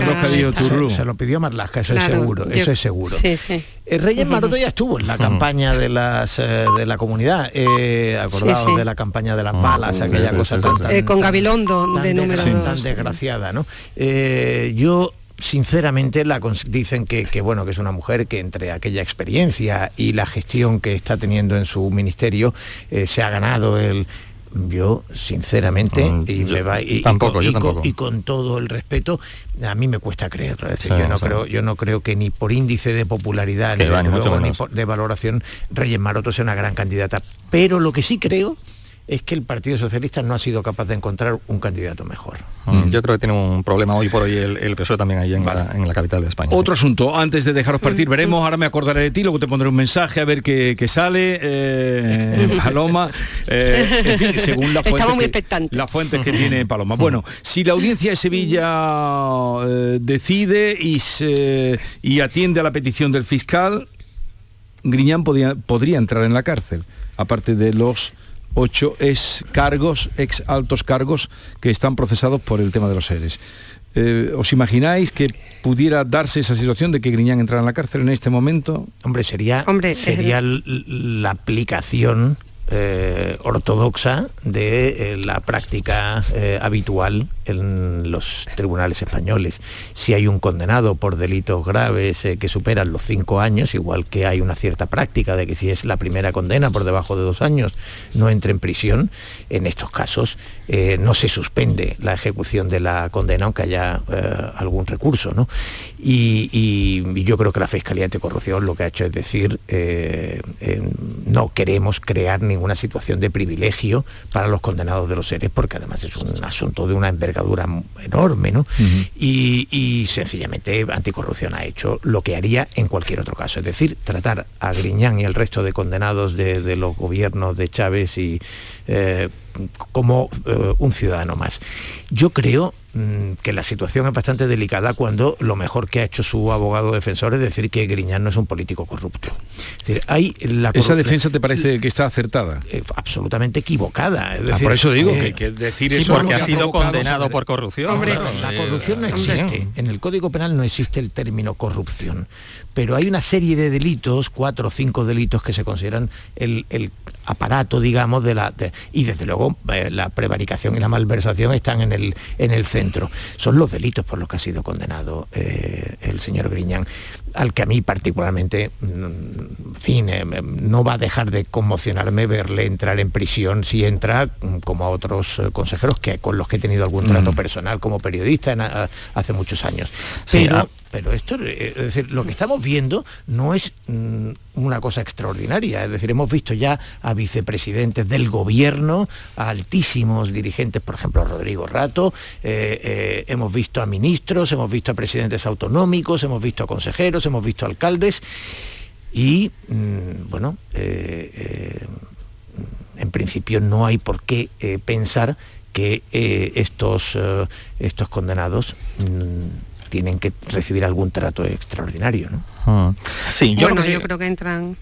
Speaker 17: Se- lo pidió Marlaska, eso
Speaker 19: Claro,
Speaker 17: es seguro,
Speaker 19: yo-
Speaker 17: eso es seguro.
Speaker 19: Sí, sí.
Speaker 17: Eh, Reyes. Maroto ya estuvo en la campaña de las eh, de la comunidad, eh, acordados
Speaker 19: Sí, sí.
Speaker 17: de la campaña de las balas,
Speaker 18: sí,
Speaker 17: aquella
Speaker 18: sí,
Speaker 17: cosa
Speaker 18: sí,
Speaker 17: tan,
Speaker 18: sí.
Speaker 17: tan-
Speaker 19: Eh, con Gabilondo
Speaker 17: tan
Speaker 19: de número
Speaker 17: tan desgraciada, ¿no? Eh, yo sinceramente la dicen que, que, bueno que es una mujer que entre aquella experiencia y la gestión que está teniendo en su ministerio eh, se ha ganado el yo sinceramente
Speaker 18: Mm,
Speaker 17: y
Speaker 18: yo
Speaker 17: me va y, con,
Speaker 18: yo
Speaker 17: y con-
Speaker 18: tampoco.
Speaker 17: y con todo el respeto a mí me cuesta creerlo es decir,
Speaker 18: Sí,
Speaker 17: yo no
Speaker 18: sí.
Speaker 17: creo yo no creo que ni por índice de popularidad
Speaker 18: Que
Speaker 17: ni,
Speaker 18: mucho
Speaker 17: luego, ni por- de valoración Reyes Maroto sea una gran candidata pero lo que sí creo es que el Partido Socialista no ha sido capaz de encontrar un candidato mejor.
Speaker 18: Mm, Yo creo que tiene un problema hoy por hoy el, el PSOE también ahí en, la, en la capital de España.
Speaker 1: Otro asunto, antes de dejaros partir, veremos, ahora me acordaré de ti, luego te pondré un mensaje a ver qué, qué sale, eh, [LAUGHS] Paloma, eh, en fin, según la
Speaker 19: Estamos
Speaker 1: fuente,
Speaker 19: muy
Speaker 1: que,
Speaker 19: expectantes.
Speaker 1: las fuentes que tiene Paloma. Bueno, si la audiencia de Sevilla eh, decide y, se- y atiende a la petición del fiscal, Griñán podía- podría entrar en la cárcel, aparte de los ocho ex cargos, ex altos cargos que están procesados por el tema de los seres. Eh, ¿Os imagináis que pudiera darse esa situación de que Griñán entrara en la cárcel en este momento?
Speaker 17: Hombre, sería,
Speaker 19: Hombre,
Speaker 17: sería la aplicación eh, ortodoxa de eh, la práctica eh, habitual en los tribunales españoles. Si hay un condenado por delitos graves que superan los cinco años, igual que hay una cierta práctica de que si es la primera condena por debajo de dos años no entre en prisión, en estos casos no se suspende la ejecución de la condena aunque haya algún recurso. ¿no? Y, y- yo creo que la Fiscalía Anticorrupción lo que ha hecho es decir, no queremos crear ninguna situación de privilegio para los condenados de los seres, porque además es un asunto de una envergadura enorme, ¿no? y, y sencillamente Anticorrupción ha hecho lo que haría en cualquier otro caso, es decir, tratar a Griñán y al resto de condenados de, de los gobiernos de Chávez y eh, como eh, un ciudadano más. Yo creo que la situación es bastante delicada cuando lo mejor que ha hecho su abogado defensor es decir que Griñán no es un político corrupto. Es decir, hay la
Speaker 1: ¿Esa defensa te parece que está acertada?
Speaker 17: eh, absolutamente equivocada. Es
Speaker 1: Ah,
Speaker 17: decir,
Speaker 1: por eso digo
Speaker 17: eh,
Speaker 1: que, que decir
Speaker 18: Sí,
Speaker 1: eso
Speaker 18: porque ha sido condenado por corrupción.
Speaker 17: Hombre,
Speaker 18: claro,
Speaker 17: la
Speaker 18: eh,
Speaker 17: corrupción no existe. En el Código Penal no existe el término corrupción. Pero hay una serie de delitos, cuatro o cinco delitos que se consideran el, el aparato, digamos, de la. de- y desde luego eh, la prevaricación y la malversación están en el, en el centro. Son los delitos por los que ha sido condenado eh, el señor Griñán, al que a mí particularmente, mm, en fin, eh, no va a dejar de conmocionarme verle entrar en prisión si entra, mm, como a otros eh, consejeros que con los que he tenido algún trato
Speaker 18: Mm.
Speaker 17: personal como periodista en, a- hace muchos años.
Speaker 18: Sí,
Speaker 17: Pero,
Speaker 18: ah.
Speaker 17: Pero esto, eh, es decir, lo que estamos viendo no es mm, una cosa extraordinaria. Es decir, hemos visto ya a vicepresidentes del gobierno, a altísimos dirigentes, por ejemplo, Rodrigo Rato, eh, eh, hemos visto a ministros, hemos visto a presidentes autonómicos, hemos visto a consejeros, hemos visto a alcaldes y, mm, bueno, en principio no hay por qué pensar que estos, estos condenados mm, tienen que recibir algún trato extraordinario. ¿no?
Speaker 18: Mm. Sí, yo
Speaker 19: bueno,
Speaker 18: lo que sí-
Speaker 19: yo creo que entran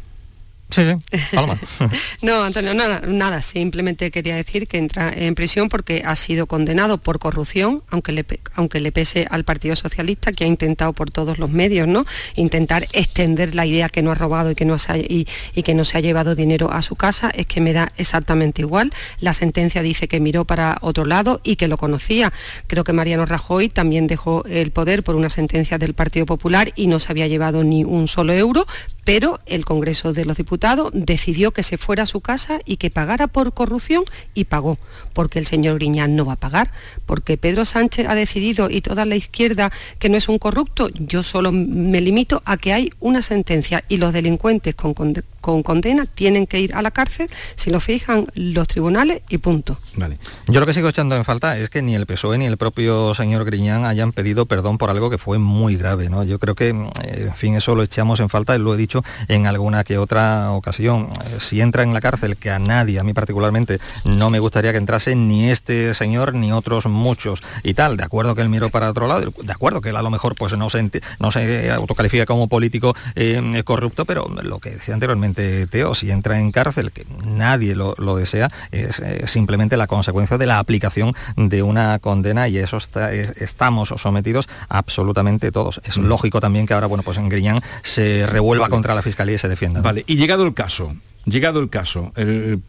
Speaker 18: Sí, sí, Palma. [LAUGHS]
Speaker 19: no, Antonio, nada, nada, simplemente quería decir que entra en prisión porque ha sido condenado por corrupción, aunque le, aunque le pese al Partido Socialista, que ha intentado por todos los medios, ¿no? Intentar extender la idea que no ha robado y que no, se y, que no se ha llevado dinero a su casa, es que me da exactamente igual. La sentencia dice que miró para otro lado y que lo conocía. Creo que Mariano Rajoy también dejó el poder por una sentencia del Partido Popular y no se había llevado ni un solo euro, pero el Congreso de los Diputados decidió que se fuera a su casa y que pagara por corrupción y pagó, porque el señor Griñán no va a pagar, porque Pedro Sánchez ha decidido y toda la izquierda que no es un corrupto, yo solo me limito a que hay una sentencia y los delincuentes con, con condena tienen que ir a la cárcel si lo fijan los tribunales y punto.
Speaker 18: Vale. Yo lo que sigo echando en falta es que ni el PSOE ni el propio señor Griñán hayan pedido perdón por algo que fue muy grave. ¿no? Yo creo que, eh, en fin, eso lo echamos en falta, lo he dicho en alguna que otra ocasión. Eh, si entra en la cárcel, que a nadie, a mí particularmente, no me gustaría que entrase ni este señor ni otros muchos y tal. De acuerdo que él miró para otro lado, de acuerdo que él a lo mejor pues no se, no se autocalifica como político eh, corrupto, pero lo que decía anteriormente Teo, si entra en cárcel, que nadie lo, desea, es simplemente la consecuencia de la aplicación de una condena y eso está, estamos sometidos absolutamente todos. Es mm. lógico también que ahora, bueno, pues en Griñán se revuelva contra la Fiscalía y se defienda.
Speaker 1: Vale, y llegado el caso, llegado el caso,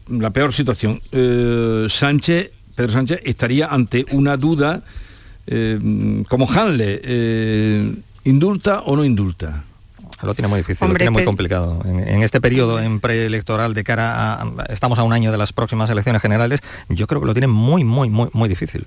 Speaker 1: la peor situación, eh, Sánchez, Pedro Sánchez estaría ante una duda eh, como Hanle, eh, ¿indulta o no indulta?
Speaker 18: Lo tiene muy difícil, lo tiene muy complicado. En, este periodo en preelectoral de cara a... Estamos a un año de las próximas elecciones generales, yo creo que lo tiene muy, muy, muy, muy difícil.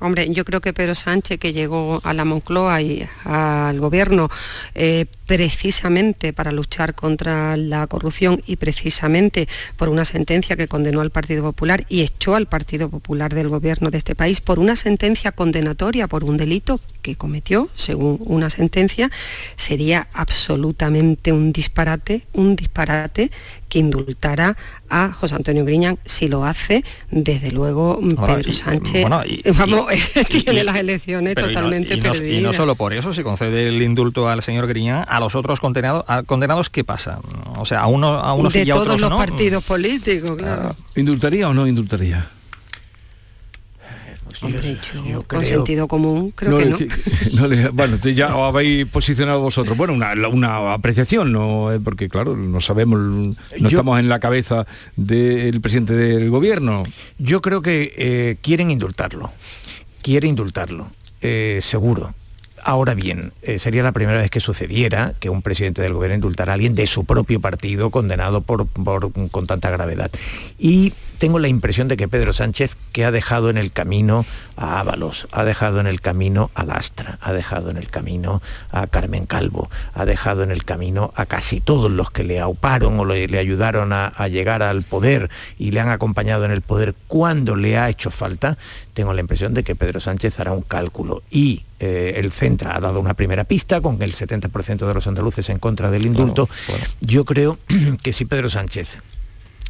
Speaker 19: Hombre, yo creo que Pedro Sánchez, que llegó a la Moncloa y al gobierno eh, precisamente para luchar contra la corrupción y precisamente por una sentencia que condenó al Partido Popular y echó al Partido Popular del gobierno de este país por una sentencia condenatoria por un delito que cometió, según una sentencia, sería absolutamente un disparate, un disparate que indultara a José Antonio Griñán. Si lo hace, desde luego Pedro Sánchez vamos, [LAUGHS] tiene las elecciones totalmente perdidas.
Speaker 18: Y no solo por eso, si concede el indulto al señor Griñán, a los otros condenados, condenados ¿qué pasa? O sea, a, uno, a unos
Speaker 19: de
Speaker 18: y a
Speaker 19: todos
Speaker 18: otros
Speaker 19: los partidos políticos, claro.
Speaker 1: ¿Indultaría o no indultaría?
Speaker 19: Yo, con sentido común, creo que no.
Speaker 1: bueno, ya os habéis posicionado vosotros. Bueno, una, apreciación, ¿no? Eh, porque claro, no sabemos, no estamos en la cabeza del presidente del gobierno.
Speaker 17: Yo creo que eh, quieren indultarlo. Quiere indultarlo, eh, seguro. Ahora bien, eh, sería la primera vez que sucediera que un presidente del gobierno indultara a alguien de su propio partido condenado por, con tanta gravedad. Y tengo la impresión de que Pedro Sánchez, que ha dejado en el camino a Ábalos, ha dejado en el camino a Lastra, ha dejado en el camino a Carmen Calvo, ha dejado en el camino a casi todos los que le auparon o le, ayudaron a, a llegar al poder y le han acompañado en el poder cuando le ha hecho falta, tengo la impresión de que Pedro Sánchez hará un cálculo y eh, el Centra ha dado una primera pista con el 70% de los andaluces en contra del indulto. Yo creo [CLEARS THROAT] que si Pedro Sánchez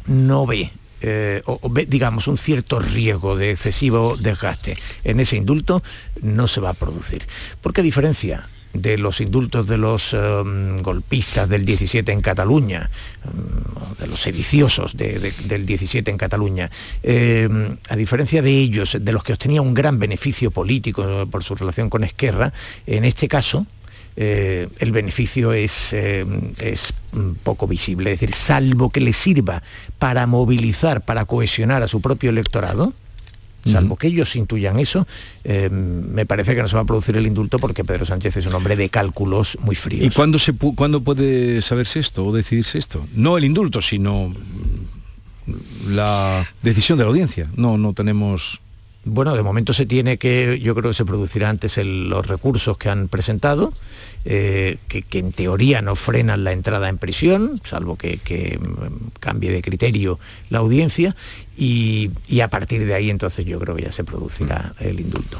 Speaker 17: no ve eh, o, digamos, un cierto riesgo de excesivo desgaste en ese indulto, no se va a producir. Porque a diferencia de los indultos de los em, golpistas del 17 en Cataluña, em, de los sediciosos del 17 en Cataluña, em, a diferencia de ellos, de los que obtenía un gran beneficio político por su relación con Esquerra, en este caso, eh, el beneficio es, es, poco visible, es decir, salvo que le sirva para movilizar, para cohesionar a su propio electorado, salvo que ellos intuyan eso, eh, me parece que no se va a producir el indulto porque Pedro Sánchez es un hombre de cálculos muy fríos.
Speaker 1: ¿Y cuándo, se cuándo puede saberse esto o decidirse esto? No el indulto, sino la decisión de la audiencia. No, no tenemos...
Speaker 17: Bueno, de momento se tiene que, yo creo que se producirá antes los recursos que han presentado, eh, que, en teoría no frenan la entrada en prisión, salvo que, mm, cambie de criterio la audiencia, y, a partir de ahí entonces yo creo que ya se producirá el indulto.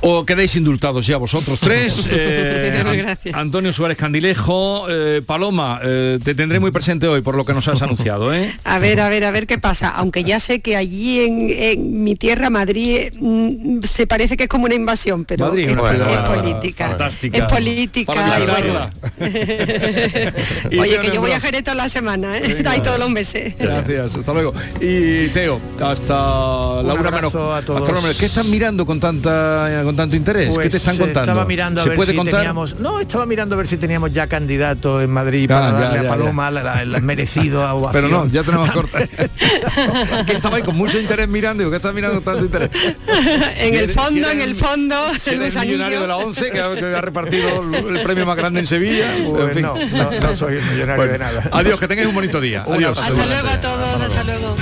Speaker 1: O quedéis indultados ya vosotros tres. [LAUGHS] Eh, An- Antonio Suárez Candilejo, eh, Paloma, eh, te tendré muy presente hoy por lo que nos has anunciado, ¿eh? [LAUGHS]
Speaker 19: A ver, a ver, a ver qué pasa. Aunque ya sé que allí en, en mi tierra, Madrid, mm, se parece que es como una invasión, pero
Speaker 1: Madrid es
Speaker 19: es,
Speaker 1: una ciudad
Speaker 19: es política.
Speaker 1: fantástica.
Speaker 19: Es política.
Speaker 1: Para. [LAUGHS]
Speaker 19: Oye, que yo voy a Jerez toda la semana, ¿eh? Ahí todos los meses.
Speaker 1: Gracias, hasta luego. Y Teo, hasta la una menos.
Speaker 17: abrazo a todos.
Speaker 1: hasta la una menos. ¿Qué están mirando con tanta con tanto interés? ¿Qué
Speaker 17: Pues,
Speaker 1: te están
Speaker 17: eh,
Speaker 1: contando?
Speaker 17: Estaba mirando a
Speaker 1: ¿Se
Speaker 17: ver
Speaker 1: puede
Speaker 17: si
Speaker 1: contar?
Speaker 17: teníamos. No, estaba mirando a ver si teníamos ya candidato en Madrid para
Speaker 1: Ah, ya,
Speaker 17: darle
Speaker 1: ya,
Speaker 17: a
Speaker 1: ya.
Speaker 17: Paloma la- la- el merecido [LAUGHS] a
Speaker 1: Pero no, ya tenemos [LAUGHS] corta. [LAUGHS] que estaba ahí con mucho interés mirando, digo, ¿qué estás mirando con tanto interés?
Speaker 19: en
Speaker 1: Si
Speaker 19: el fondo,
Speaker 1: si eres-
Speaker 19: en el fondo,
Speaker 1: Si
Speaker 19: el
Speaker 1: millonario de la 11 que ha, que ha repartido el premio más grande en Sevilla.
Speaker 17: Pues
Speaker 1: en fin.
Speaker 17: no, no, no soy el millonario
Speaker 1: Bueno,
Speaker 17: de nada.
Speaker 1: Adiós, que tengáis un bonito día. Adiós.
Speaker 19: Hasta luego a todos, hasta luego.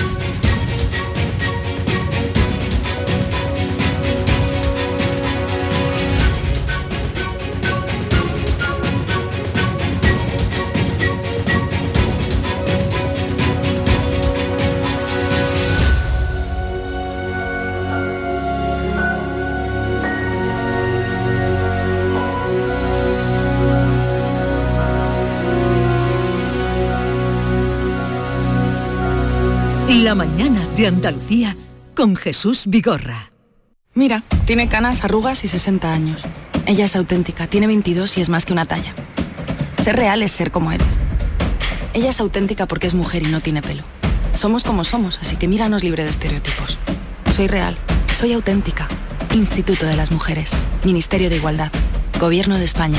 Speaker 4: La mañana de Andalucía con Jesús Vigorra.
Speaker 13: Mira, tiene canas, arrugas y 60 años. Ella es auténtica, tiene 22 y es más que una talla. Ser real es ser como eres. Ella es auténtica porque es mujer y no tiene pelo. Somos como somos, así que míranos libre de estereotipos. Soy real, soy auténtica. Instituto de las Mujeres, Ministerio de Igualdad, Gobierno de España.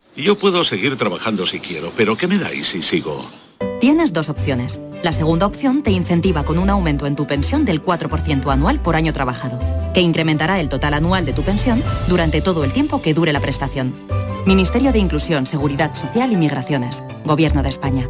Speaker 21: Yo puedo seguir trabajando si quiero, pero ¿qué me dais si sigo?
Speaker 22: Tienes dos opciones. La segunda opción te incentiva con un aumento en tu pensión del 4% anual por año trabajado, que incrementará el total anual de tu pensión durante todo el tiempo que dure la prestación. Ministerio de Inclusión, Seguridad Social y Migraciones. Gobierno de España.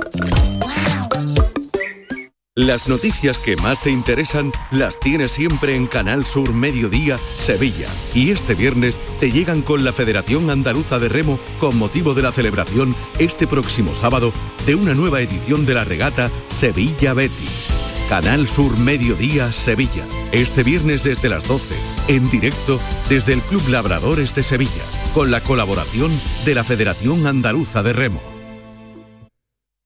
Speaker 23: Las noticias que más te interesan las tienes siempre en Canal Sur Mediodía, Sevilla. Y este viernes te llegan con la Federación Andaluza de Remo con motivo de la celebración este próximo sábado de una nueva edición de la regata Sevilla Betis. Canal Sur Mediodía, Sevilla. Este viernes desde las 12, en directo desde el Club Labradores de Sevilla, con la colaboración de la Federación Andaluza de Remo.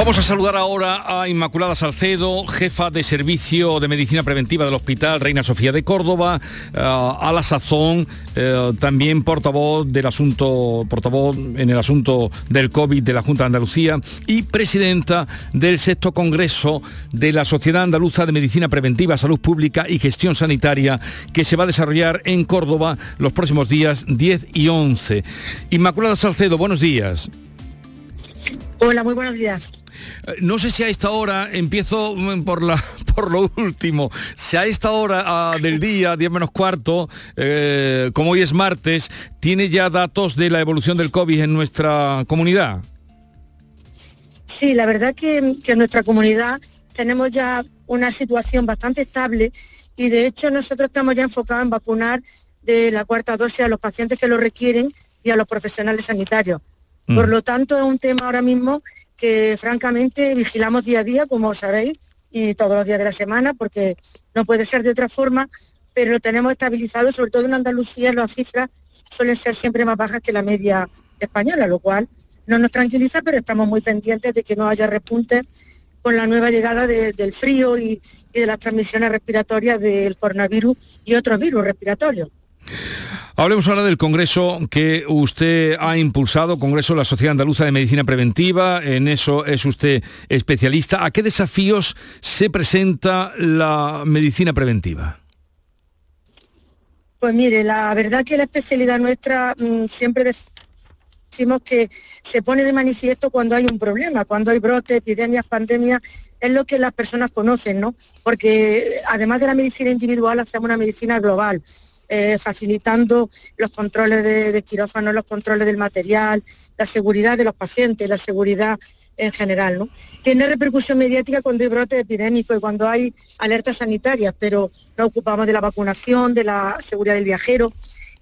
Speaker 1: Vamos a saludar ahora a Inmaculada Salcedo, jefa de servicio de medicina preventiva del Hospital Reina Sofía de Córdoba, eh, a la sazón, eh, también portavoz del asunto, portavoz en el asunto del COVID de la Junta de Andalucía y presidenta del sexto congreso de la Sociedad Andaluza de Medicina Preventiva, Salud Pública y Gestión Sanitaria que se va a desarrollar en Córdoba los próximos días 10 y 11. Inmaculada Salcedo, buenos días.
Speaker 24: Hola, muy buenos días.
Speaker 1: Eh, No sé si a esta hora, empiezo mm, por, la, [LAUGHS] por lo último, si a esta hora ah, del día, 10 menos cuarto, eh, como hoy es martes, ¿tiene ya datos de la evolución del COVID en nuestra comunidad?
Speaker 24: Sí, la verdad que, que en nuestra comunidad tenemos ya una situación bastante estable y de hecho nosotros estamos ya enfocados en vacunar de la cuarta dosis a los pacientes que lo requieren y a los profesionales sanitarios. Por lo tanto, es un tema ahora mismo que francamente vigilamos día a día, como sabéis, y todos los días de la semana, porque no puede ser de otra forma, pero lo tenemos estabilizado, sobre todo en Andalucía las cifras suelen ser siempre más bajas que la media española, lo cual no nos tranquiliza, pero estamos muy pendientes de que no haya repuntes con la nueva llegada de- del frío y, y de las transmisiones respiratorias del coronavirus y otros virus respiratorios.
Speaker 1: Hablemos ahora del congreso que usted ha impulsado, Congreso de la Sociedad Andaluza de Medicina Preventiva, en eso es usted especialista. ¿A qué desafíos se presenta la medicina preventiva?
Speaker 24: Pues mire, la verdad que la especialidad nuestra mm, siempre decimos que se pone de manifiesto cuando hay un problema, cuando hay brotes, epidemias, pandemias, es lo que las personas conocen, ¿no? Porque además de la medicina individual hacemos una medicina global. Eh, facilitando los controles de, de quirófano, los controles del material, la seguridad de los pacientes, la seguridad en general. ¿no? Tiene repercusión mediática cuando hay brotes epidémicos y cuando hay alertas sanitarias, pero nos ocupamos de la vacunación, de la seguridad del viajero.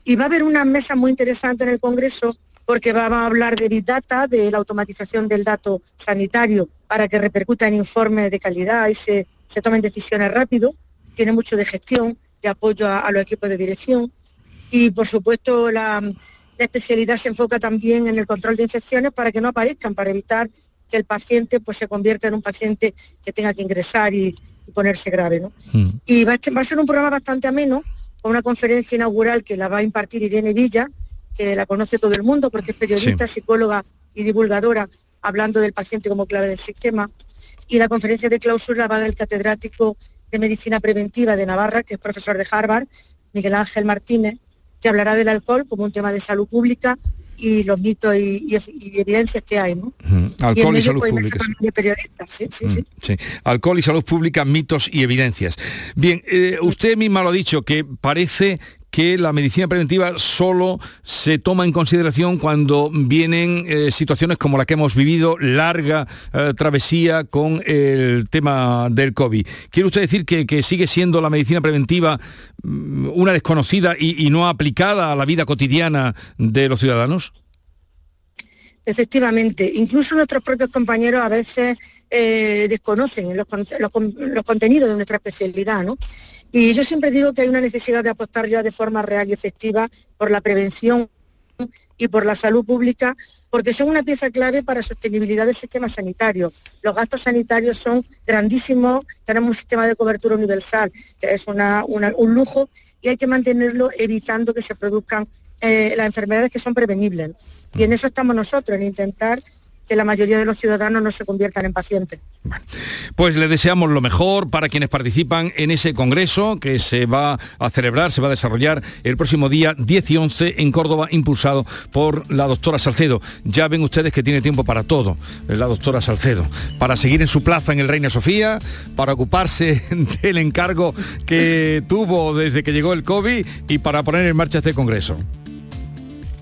Speaker 24: Y va a haber una mesa muy interesante en el Congreso porque vamos a hablar de Big Data, de la automatización del dato sanitario para que repercuta en informes de calidad y se tomen decisiones rápido. Tiene mucho de gestión, de apoyo a, a los equipos de dirección. Y por supuesto la, la especialidad se enfoca también en el control de infecciones para que no aparezcan, para evitar que el paciente pues, se convierta en un paciente que tenga que ingresar y, y ponerse grave. ¿no? Y va a, va a ser un programa bastante ameno, con una conferencia inaugural que la va a impartir Irene Villa, que la conoce todo el mundo porque es periodista, psicóloga y divulgadora, hablando del paciente como clave del sistema. Y la conferencia de clausura va a dar el catedrático de Medicina Preventiva de Navarra, que es profesor de Harvard, Miguel Ángel Martínez, que hablará del alcohol como un tema de salud pública y los mitos y, y- y evidencias que hay. ¿no? y en
Speaker 1: Alcohol y salud pública.
Speaker 24: periodistas, sí, sí, sí.
Speaker 1: Sí, alcohol y salud pública, mitos y evidencias. Bien, eh, usted misma lo ha dicho, que parece que la medicina preventiva solo se toma en consideración cuando vienen eh, situaciones como la que hemos vivido, larga eh, travesía con el tema del COVID. ¿Quiere usted decir que, que sigue siendo la medicina preventiva mm, una desconocida y, y no aplicada a la vida cotidiana de los ciudadanos?
Speaker 24: Efectivamente, incluso nuestros propios compañeros a veces eh, desconocen los, los con- los contenidos de nuestra especialidad, ¿no? Y yo siempre digo que hay una necesidad de apostar ya de forma real y efectiva por la prevención y por la salud pública, porque son una pieza clave para la sostenibilidad del sistema sanitario. Los gastos sanitarios son grandísimos, tenemos un sistema de cobertura universal, que es una- una- un lujo, y hay que mantenerlo evitando que se produzcan eh, las enfermedades que son prevenibles. Y en eso estamos nosotros, en intentar que la mayoría de los ciudadanos no se conviertan en pacientes.
Speaker 1: Pues le deseamos lo mejor para quienes participan en ese congreso que se va a celebrar, se va a desarrollar el próximo día 10 y 11 en Córdoba, impulsado por la doctora Salcedo. Ya ven ustedes que tiene tiempo para todo, la doctora Salcedo, para seguir en su plaza en el Reina Sofía, para ocuparse [LAUGHS] del encargo que tuvo desde que llegó el COVID y para poner en marcha este congreso.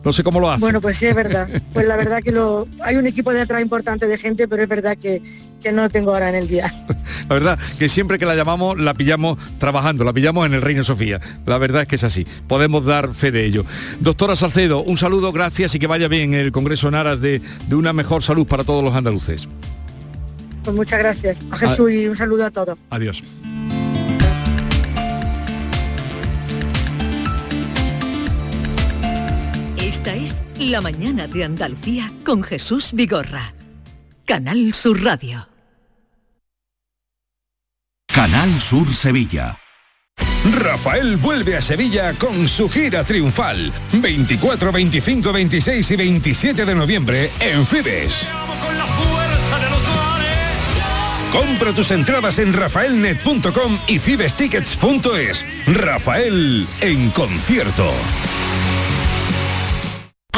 Speaker 1: No sé cómo lo hace.
Speaker 24: Bueno, pues sí, es verdad. [LAUGHS] Pues la verdad que lo, hay un equipo detrás importante de gente, pero es verdad que, que no lo tengo ahora en el día.
Speaker 1: La verdad que siempre que la llamamos, la pillamos trabajando, la pillamos en el Reino Sofía. La verdad es que es así. Podemos dar fe de ello. Doctora Salcedo, un saludo, gracias y que vaya bien el Congreso en aras de, de una mejor salud para todos los andaluces.
Speaker 24: Pues muchas gracias. A Jesús y un saludo a todos.
Speaker 1: Adiós.
Speaker 4: La mañana de Andalucía con Jesús Vigorra. Canal Sur Radio.
Speaker 25: Canal Sur Sevilla.
Speaker 26: Rafael vuelve a Sevilla con su gira triunfal. 24, 25, 26 y 27 de noviembre en Fibes. Compra tus entradas en rafaelnet.com y fibestickets.es. Rafael en concierto.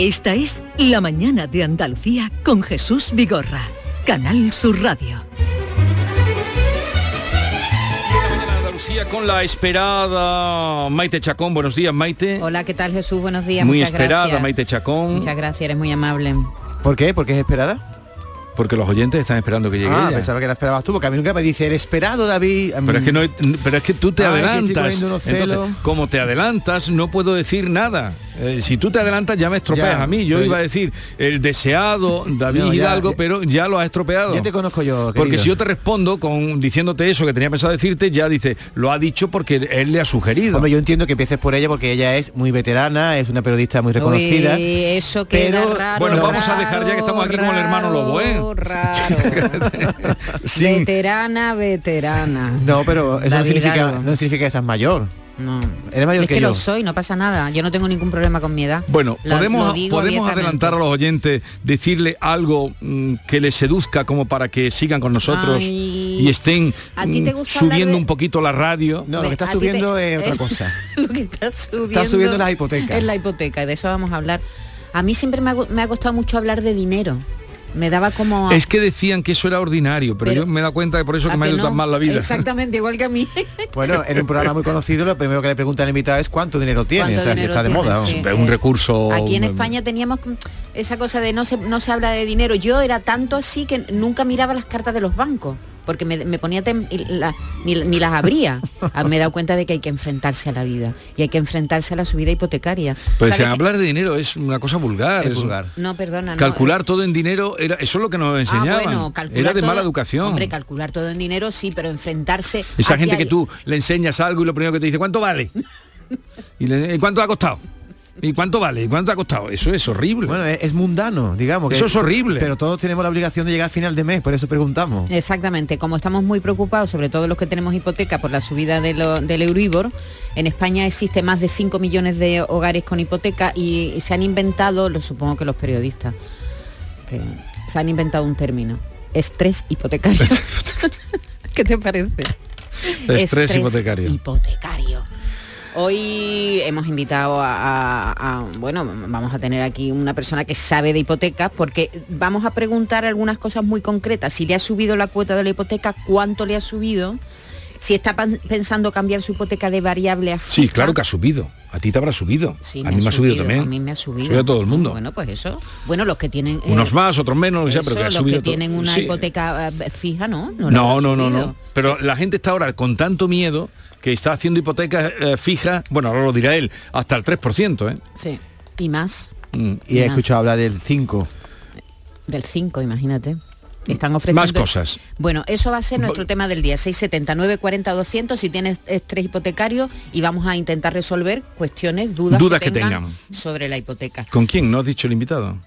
Speaker 4: Esta es La mañana de Andalucía con Jesús Vigorra. Canal Sur Radio.
Speaker 1: Andalucía con la esperada Maite Chacón. Buenos días, Maite.
Speaker 27: Hola, ¿qué tal Jesús? Buenos días.
Speaker 1: Muy
Speaker 27: Muchas
Speaker 1: esperada,
Speaker 27: gracias.
Speaker 1: Maite Chacón.
Speaker 27: Muchas gracias, eres muy amable.
Speaker 17: ¿Por qué? ¿Por qué es esperada?
Speaker 1: Porque los oyentes están esperando que llegue
Speaker 17: Ah,
Speaker 1: ella.
Speaker 17: pensaba que la esperabas tú, porque a mí nunca me dice, el esperado David.
Speaker 1: Pero es que no, pero es que tú te adelantas. Entonces, como te adelantas, no puedo decir nada. Eh, si tú te adelantas ya me estropeas
Speaker 17: Ya,
Speaker 1: a mí. Yo iba a decir el deseado [LAUGHS] David
Speaker 17: No, ya,
Speaker 1: Hidalgo,
Speaker 17: ya-
Speaker 1: pero ya lo has estropeado.
Speaker 17: Ya te conozco yo,
Speaker 1: Porque si yo te respondo con diciéndote eso que tenía pensado decirte, ya dice, lo ha dicho porque él le ha sugerido.
Speaker 17: Hombre, yo entiendo que empieces por ella porque ella es muy veterana, es una periodista muy reconocida.
Speaker 27: Uy, eso queda
Speaker 17: pero-
Speaker 27: raro.
Speaker 1: Bueno, vamos a
Speaker 27: raro,
Speaker 1: dejar ya que estamos aquí con el hermano Lobo, ¿eh?
Speaker 27: Raro. [LAUGHS] [LAUGHS]
Speaker 1: Sin-
Speaker 27: Veterana, veterana.
Speaker 17: No, pero eso no significa, no significa que seas mayor.
Speaker 27: No.
Speaker 17: Eres mayor
Speaker 27: Es
Speaker 17: que,
Speaker 27: que
Speaker 17: yo.
Speaker 27: lo soy, no pasa nada. Yo no tengo ningún problema con mi edad.
Speaker 1: Bueno,
Speaker 27: Lo-
Speaker 1: podemos,
Speaker 27: lo
Speaker 1: podemos adelantar a los oyentes, decirle algo mm, que les seduzca como para que sigan con nosotros
Speaker 27: Ay.
Speaker 1: y estén
Speaker 27: ¿A ti te
Speaker 1: mm,
Speaker 27: gusta hablar
Speaker 1: subiendo
Speaker 27: de-
Speaker 1: un poquito la radio.
Speaker 17: No, lo que está
Speaker 27: A ti te-
Speaker 17: subiendo es otra [LAUGHS] cosa.
Speaker 27: lo que está subiendo,
Speaker 17: Está subiendo las hipotecas.
Speaker 27: Es la hipoteca, y de eso vamos a hablar. A mí siempre me ha, gu- me ha costado mucho hablar de dinero. Me daba como...
Speaker 1: Es que decían que eso era ordinario, pero,
Speaker 27: Pero-
Speaker 1: yo me he dado cuenta de por eso
Speaker 27: ¿A
Speaker 1: que me ha
Speaker 27: que
Speaker 1: ido
Speaker 27: no?
Speaker 1: tan mal la vida.
Speaker 27: Exactamente, igual que a mí. [LAUGHS]
Speaker 17: Bueno, en un programa muy conocido lo primero que le preguntan al invitado es cuánto dinero tiene.
Speaker 27: ¿Cuánto
Speaker 17: O sea, que
Speaker 27: dinero
Speaker 17: está de moda. ¿no?
Speaker 27: Sí.
Speaker 1: Es un recurso.
Speaker 27: Aquí en España teníamos esa cosa de no se, no se habla de dinero. Yo era tanto así que nunca miraba las cartas de los bancos, porque me, me ponía tem- la- ni, ni las abría. [LAUGHS] Ah, Me he dado cuenta de que hay que enfrentarse a la vida y hay que enfrentarse a la subida hipotecaria.
Speaker 1: Pues
Speaker 27: ¿Sabe
Speaker 1: si
Speaker 27: que-
Speaker 1: hablar de dinero es una cosa vulgar.
Speaker 17: Es
Speaker 1: es-
Speaker 17: vulgar.
Speaker 27: No, perdona. no,
Speaker 1: Calcular todo en dinero, era, eso es lo que nos
Speaker 27: Ah,
Speaker 1: enseñaban.
Speaker 27: bueno, calcular
Speaker 1: era de
Speaker 27: todo-
Speaker 1: mala educación.
Speaker 27: Hombre, calcular todo en dinero sí, pero enfrentarse...
Speaker 1: Esa gente
Speaker 27: hay-
Speaker 1: que tú le enseñas algo y lo primero que te dice, ¿cuánto vale? [LAUGHS] y le, "¿Y cuánto ha costado? ¿Y cuánto vale? ¿Y cuánto ha costado? Eso es horrible.
Speaker 17: Bueno, es, es mundano, digamos.
Speaker 1: Eso
Speaker 17: que-
Speaker 1: es horrible.
Speaker 17: Pero todos tenemos la obligación de llegar a final de mes, por eso preguntamos.
Speaker 27: Exactamente, como estamos muy preocupados, sobre todo los que tenemos hipoteca por la subida de lo- del Euribor, en España existe más de 5 millones de hogares con hipoteca y, y se han inventado, lo supongo que los periodistas, que se han inventado un término, estrés hipotecario. [LAUGHS] [LAUGHS] ¿Qué te parece?
Speaker 1: Estrés hipotecario.
Speaker 27: hipotecario. Hoy hemos invitado a, a- a- bueno, vamos a tener aquí una persona que sabe de hipotecas porque vamos a preguntar algunas cosas muy concretas. Si le ha subido la cuota de la hipoteca, cuánto le ha subido, si está pensando cambiar su hipoteca de variable a fija.
Speaker 1: Sí, claro que ha subido. A ti te habrá subido.
Speaker 27: Sí,
Speaker 1: a mí me ha subido, también.
Speaker 27: A mí me ha subido.
Speaker 1: Subido a todo el mundo.
Speaker 27: Bueno, pues eso. Bueno, los que tienen... eh,
Speaker 1: Unos más, otros menos, que sea, pero
Speaker 27: eso,
Speaker 1: que ha
Speaker 27: los
Speaker 1: subido
Speaker 27: que
Speaker 1: todo.
Speaker 27: tienen una
Speaker 1: Sí.
Speaker 27: hipoteca eh, fija, ¿no?
Speaker 1: No, no, no, no. Pero la gente está ahora con tanto miedo que está haciendo hipotecas eh, fijas, bueno, ahora lo dirá él, hasta el 3%, ¿eh?
Speaker 27: Sí. Y más.
Speaker 1: Mm.
Speaker 17: Y he
Speaker 27: Más.
Speaker 17: escuchado hablar del 5.
Speaker 27: Del 5, imagínate. Están ofreciendo...
Speaker 1: Más cosas.
Speaker 27: Bueno, eso va a ser nuestro tema del día, 679 40 200 si tienes estrés hipotecario y vamos a intentar resolver cuestiones, dudas,
Speaker 1: Dudas
Speaker 27: que,
Speaker 1: que
Speaker 27: tengan,
Speaker 1: tengan.
Speaker 27: sobre la hipoteca.
Speaker 1: ¿Con quién? ¿No has dicho el invitado?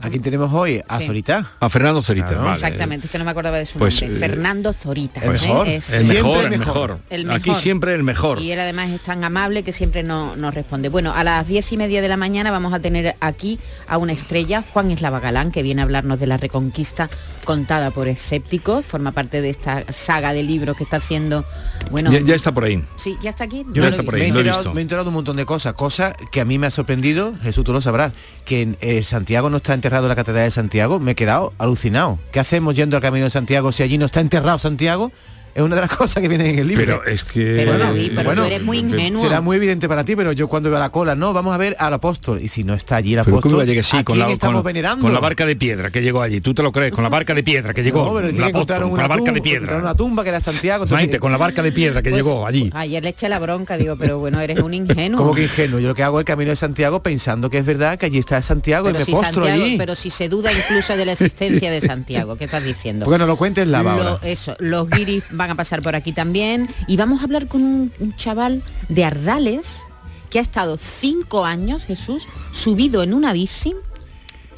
Speaker 17: Aquí tenemos hoy a
Speaker 27: Sí.
Speaker 17: Zorita.
Speaker 1: A Fernando Zorita.
Speaker 17: Claro.
Speaker 1: vale.
Speaker 27: Exactamente, es que no me acordaba de su
Speaker 1: Pues,
Speaker 27: nombre.
Speaker 1: eh,
Speaker 27: Fernando Zorita.
Speaker 1: Pues,
Speaker 27: ¿eh? Es-
Speaker 1: el mejor, el
Speaker 17: el
Speaker 1: mejor.
Speaker 17: mejor.
Speaker 27: El
Speaker 1: Aquí
Speaker 27: mejor.
Speaker 1: siempre el mejor.
Speaker 27: Y él además es tan amable que siempre no- nos responde. Bueno, a las diez y media de la mañana vamos a tener aquí a una estrella, Juan Eslava Galán, que viene a hablarnos de la reconquista contada por escépticos. Forma parte de esta saga de libros que está haciendo. Bueno,
Speaker 1: Ya, ya está por ahí.
Speaker 27: Sí, ya está aquí.
Speaker 1: Yo
Speaker 27: No
Speaker 1: está por ahí,
Speaker 17: me, he
Speaker 1: lo he
Speaker 17: enterado,
Speaker 1: visto.
Speaker 17: me he enterado de un montón de cosas, cosas que a mí me ha sorprendido, Jesús tú lo sabrás, que en eh, Santiago no está enterrado en la Catedral de Santiago, me he quedado alucinado. ¿Qué hacemos yendo al Camino de Santiago si allí no está enterrado Santiago? Es una de las [LAUGHS] cosas que viene en el libro.
Speaker 1: Pero es que...
Speaker 27: Pero, David, pero tú eres muy ingenuo.
Speaker 17: Será muy evidente para ti, pero yo cuando veo a la cola, no, vamos a ver al apóstol. Y si no está allí el
Speaker 1: Pero
Speaker 17: apóstol,
Speaker 1: ¿cómo va a llegar así
Speaker 17: ¿a
Speaker 1: con
Speaker 17: quién
Speaker 1: la,
Speaker 17: estamos
Speaker 1: con,
Speaker 17: venerando?
Speaker 1: con la barca de piedra que llegó allí? ¿Tú te lo crees? Con la barca de piedra que llegó.
Speaker 17: No, pero
Speaker 1: el apóstol, con
Speaker 17: una
Speaker 1: la barca de
Speaker 17: tumba,
Speaker 1: piedra.
Speaker 17: una tumba que era Santiago. entonces-
Speaker 1: Maite, con la barca de piedra que
Speaker 27: Pues,
Speaker 1: llegó allí.
Speaker 27: Ayer le eché la bronca, digo, pero bueno, eres un ingenuo.
Speaker 17: Como que ingenuo, yo lo que hago es el camino de Santiago pensando que es verdad que allí está Santiago y
Speaker 27: pero
Speaker 17: me
Speaker 27: si,
Speaker 17: postro
Speaker 27: Santiago-
Speaker 17: allí.
Speaker 27: pero si se duda incluso de la existencia de Santiago, ¿qué estás diciendo? [LAUGHS]
Speaker 17: Porque no lo cuentes la
Speaker 27: Lo- eso, los guiris van a pasar por aquí también. Y vamos a hablar con un, un chaval de Ardales que ha estado cinco años, Jesús, subido en una bici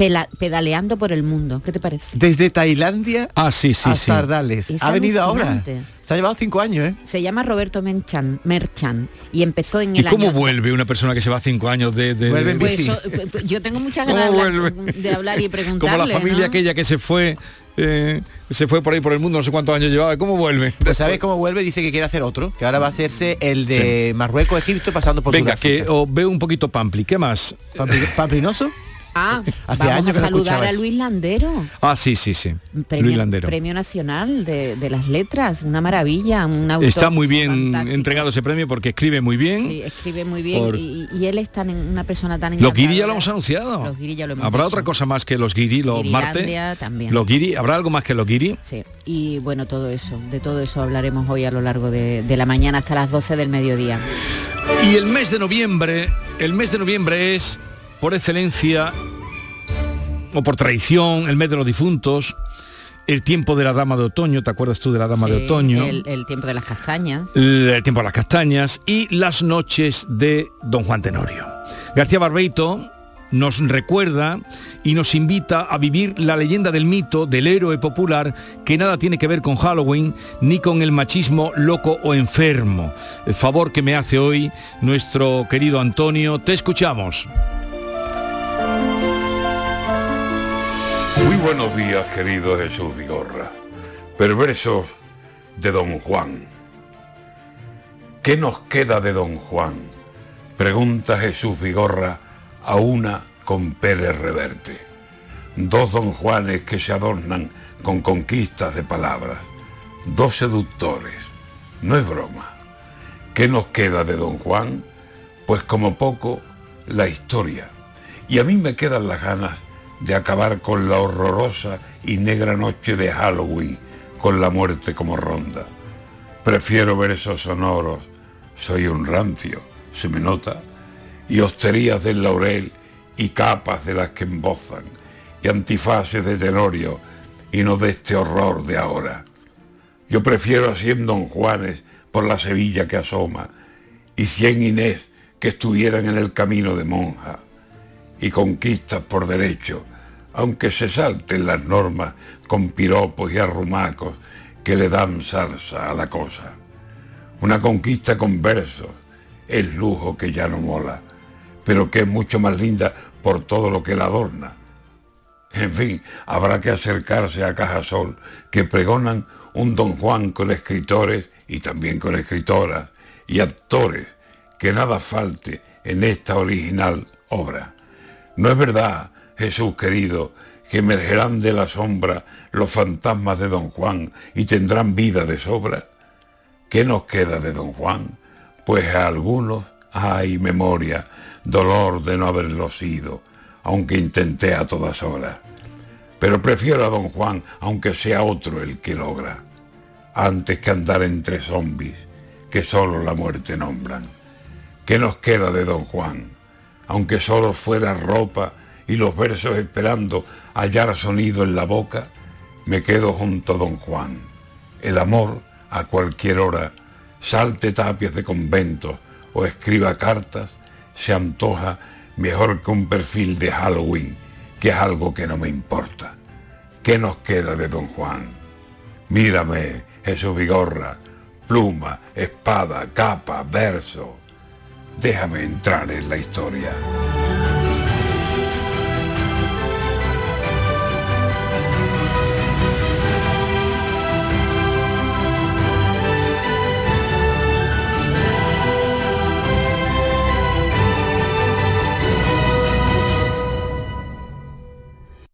Speaker 27: pela- pedaleando por el mundo. ¿Qué te parece?
Speaker 17: Desde Tailandia
Speaker 1: Ah, sí, sí,
Speaker 17: hasta
Speaker 1: sí.
Speaker 17: Ardales.
Speaker 27: Es
Speaker 17: Ha venido ahora. Se ha llevado cinco años, ¿eh?
Speaker 27: Se llama Roberto Merchan, Merchan y empezó en
Speaker 1: ¿Y
Speaker 27: el
Speaker 1: cómo
Speaker 27: año...
Speaker 1: vuelve una persona que se va cinco años de... de-
Speaker 17: Vuelve en
Speaker 1: de-
Speaker 27: Pues eso, pues, pues, yo tengo muchas
Speaker 1: ¿Cómo
Speaker 27: ganas de hablar,
Speaker 1: vuelve?
Speaker 27: de hablar y preguntarle. [LAUGHS]
Speaker 1: Como la familia
Speaker 27: ¿no?
Speaker 1: aquella que se fue... eh, se fue por ahí por el mundo, no sé cuántos años llevaba. ¿Cómo vuelve?
Speaker 17: Pues sabes cómo vuelve, dice que quiere hacer otro, que ahora va a hacerse el de Marruecos, Egipto, pasando por
Speaker 1: Venga, que
Speaker 17: Sudáfrica.
Speaker 1: os veo un poquito pampli. ¿Qué más?
Speaker 17: Pampli- [LAUGHS] ¿Pamplinoso?
Speaker 27: Ah,
Speaker 17: Hace
Speaker 27: vamos
Speaker 17: años
Speaker 27: a saludar a. Luis Landero.
Speaker 1: Ah, sí, sí, sí.
Speaker 27: Premio,
Speaker 1: Luis Landero.
Speaker 27: Premio Nacional de, de las Letras, una maravilla, un autor
Speaker 1: Está muy bien
Speaker 27: fantástico.
Speaker 1: entregado ese premio porque escribe muy bien.
Speaker 27: Sí, escribe muy bien
Speaker 1: Por-
Speaker 27: y, y él es tan, una persona tan
Speaker 1: Los guiri ya lo hemos anunciado.
Speaker 27: Los guiri ya lo hemos
Speaker 1: ¿Habrá otra cosa más que los guiri, los martes?
Speaker 27: también.
Speaker 1: Los guiri, ¿habrá algo más que los guiri?
Speaker 27: Sí, y bueno, todo eso, de todo eso hablaremos hoy a lo largo de, de la mañana hasta las 12 del mediodía.
Speaker 1: Y el mes de noviembre, el mes de noviembre es por excelencia o por tradición el mes de los difuntos, el tiempo de la dama de otoño, ¿te acuerdas tú de la dama de otoño?
Speaker 27: El, el tiempo de las castañas.
Speaker 1: el tiempo de las castañas y las noches de Don Juan Tenorio. García Barbeito nos recuerda y nos invita a vivir la leyenda del mito del héroe popular que nada tiene que ver con Halloween ni con el machismo loco o enfermo. El favor que me hace hoy nuestro querido Antonio, te escuchamos.
Speaker 28: Buenos días, querido Jesús Vigorra. Perversos de Don Juan. ¿Qué nos queda de Don Juan? Pregunta Jesús Vigorra a una con Pérez Reverte. Dos Don Juanes que se adornan con conquistas de palabras. Dos seductores. No es broma. ¿Qué nos queda de Don Juan? Pues como poco, la historia. Y a mí me quedan las ganas de acabar con la horrorosa y negra noche de Halloween, con la muerte como ronda. Prefiero versos sonoros, soy un rancio, se me nota, y hosterías del laurel y capas de las que embozan, y antifaces de Tenorio, y no de este horror de ahora. Yo prefiero a cien Don Juanes por la Sevilla que asoma, y cien Inés que estuvieran en el camino de monja y conquistas por derecho, aunque se salten las normas con piropos y arrumacos que le dan salsa a la cosa. Una conquista con versos es lujo que ya no mola, pero que es mucho más linda por todo lo que la adorna. En fin, habrá que acercarse a Cajasol, que pregonan un don Juan con escritores y también con escritoras y actores, que nada falte en esta original obra. No es verdad, Jesús querido, que emergerán de la sombra los fantasmas de don Juan y tendrán vida de sobra. ¿Qué nos queda de don Juan? Pues a algunos hay memoria, dolor de no haberlo sido, aunque intenté a todas horas. Pero prefiero a don Juan, aunque sea otro el que logra, antes que andar entre zombis que solo la muerte nombran. ¿Qué nos queda de don Juan? Aunque solo fuera ropa y los versos esperando hallar sonido en la boca, me quedo junto a don Juan. El amor, a cualquier hora, salte tapias de conventos o escriba cartas, se antoja mejor que un perfil de Halloween, que es algo que no me importa. ¿Qué nos queda de don Juan? Mírame, Jesús Vigorra, pluma, espada, capa, verso. Déjame entrar en la historia.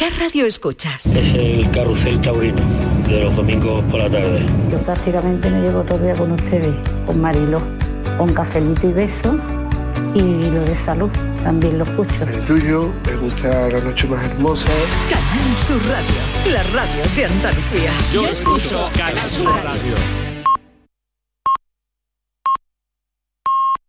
Speaker 4: ¿Qué radio escuchas?
Speaker 29: Es el carrusel taurino de los domingos por la tarde.
Speaker 30: Yo prácticamente me llevo todo el día con ustedes, con Marilo, con cafelito y beso y lo de salud también lo escucho.
Speaker 31: El tuyo, me gusta la noche más hermosa.
Speaker 4: Canal Sur Radio, la radio de Andalucía.
Speaker 32: Yo escucho Canal Sur Radio.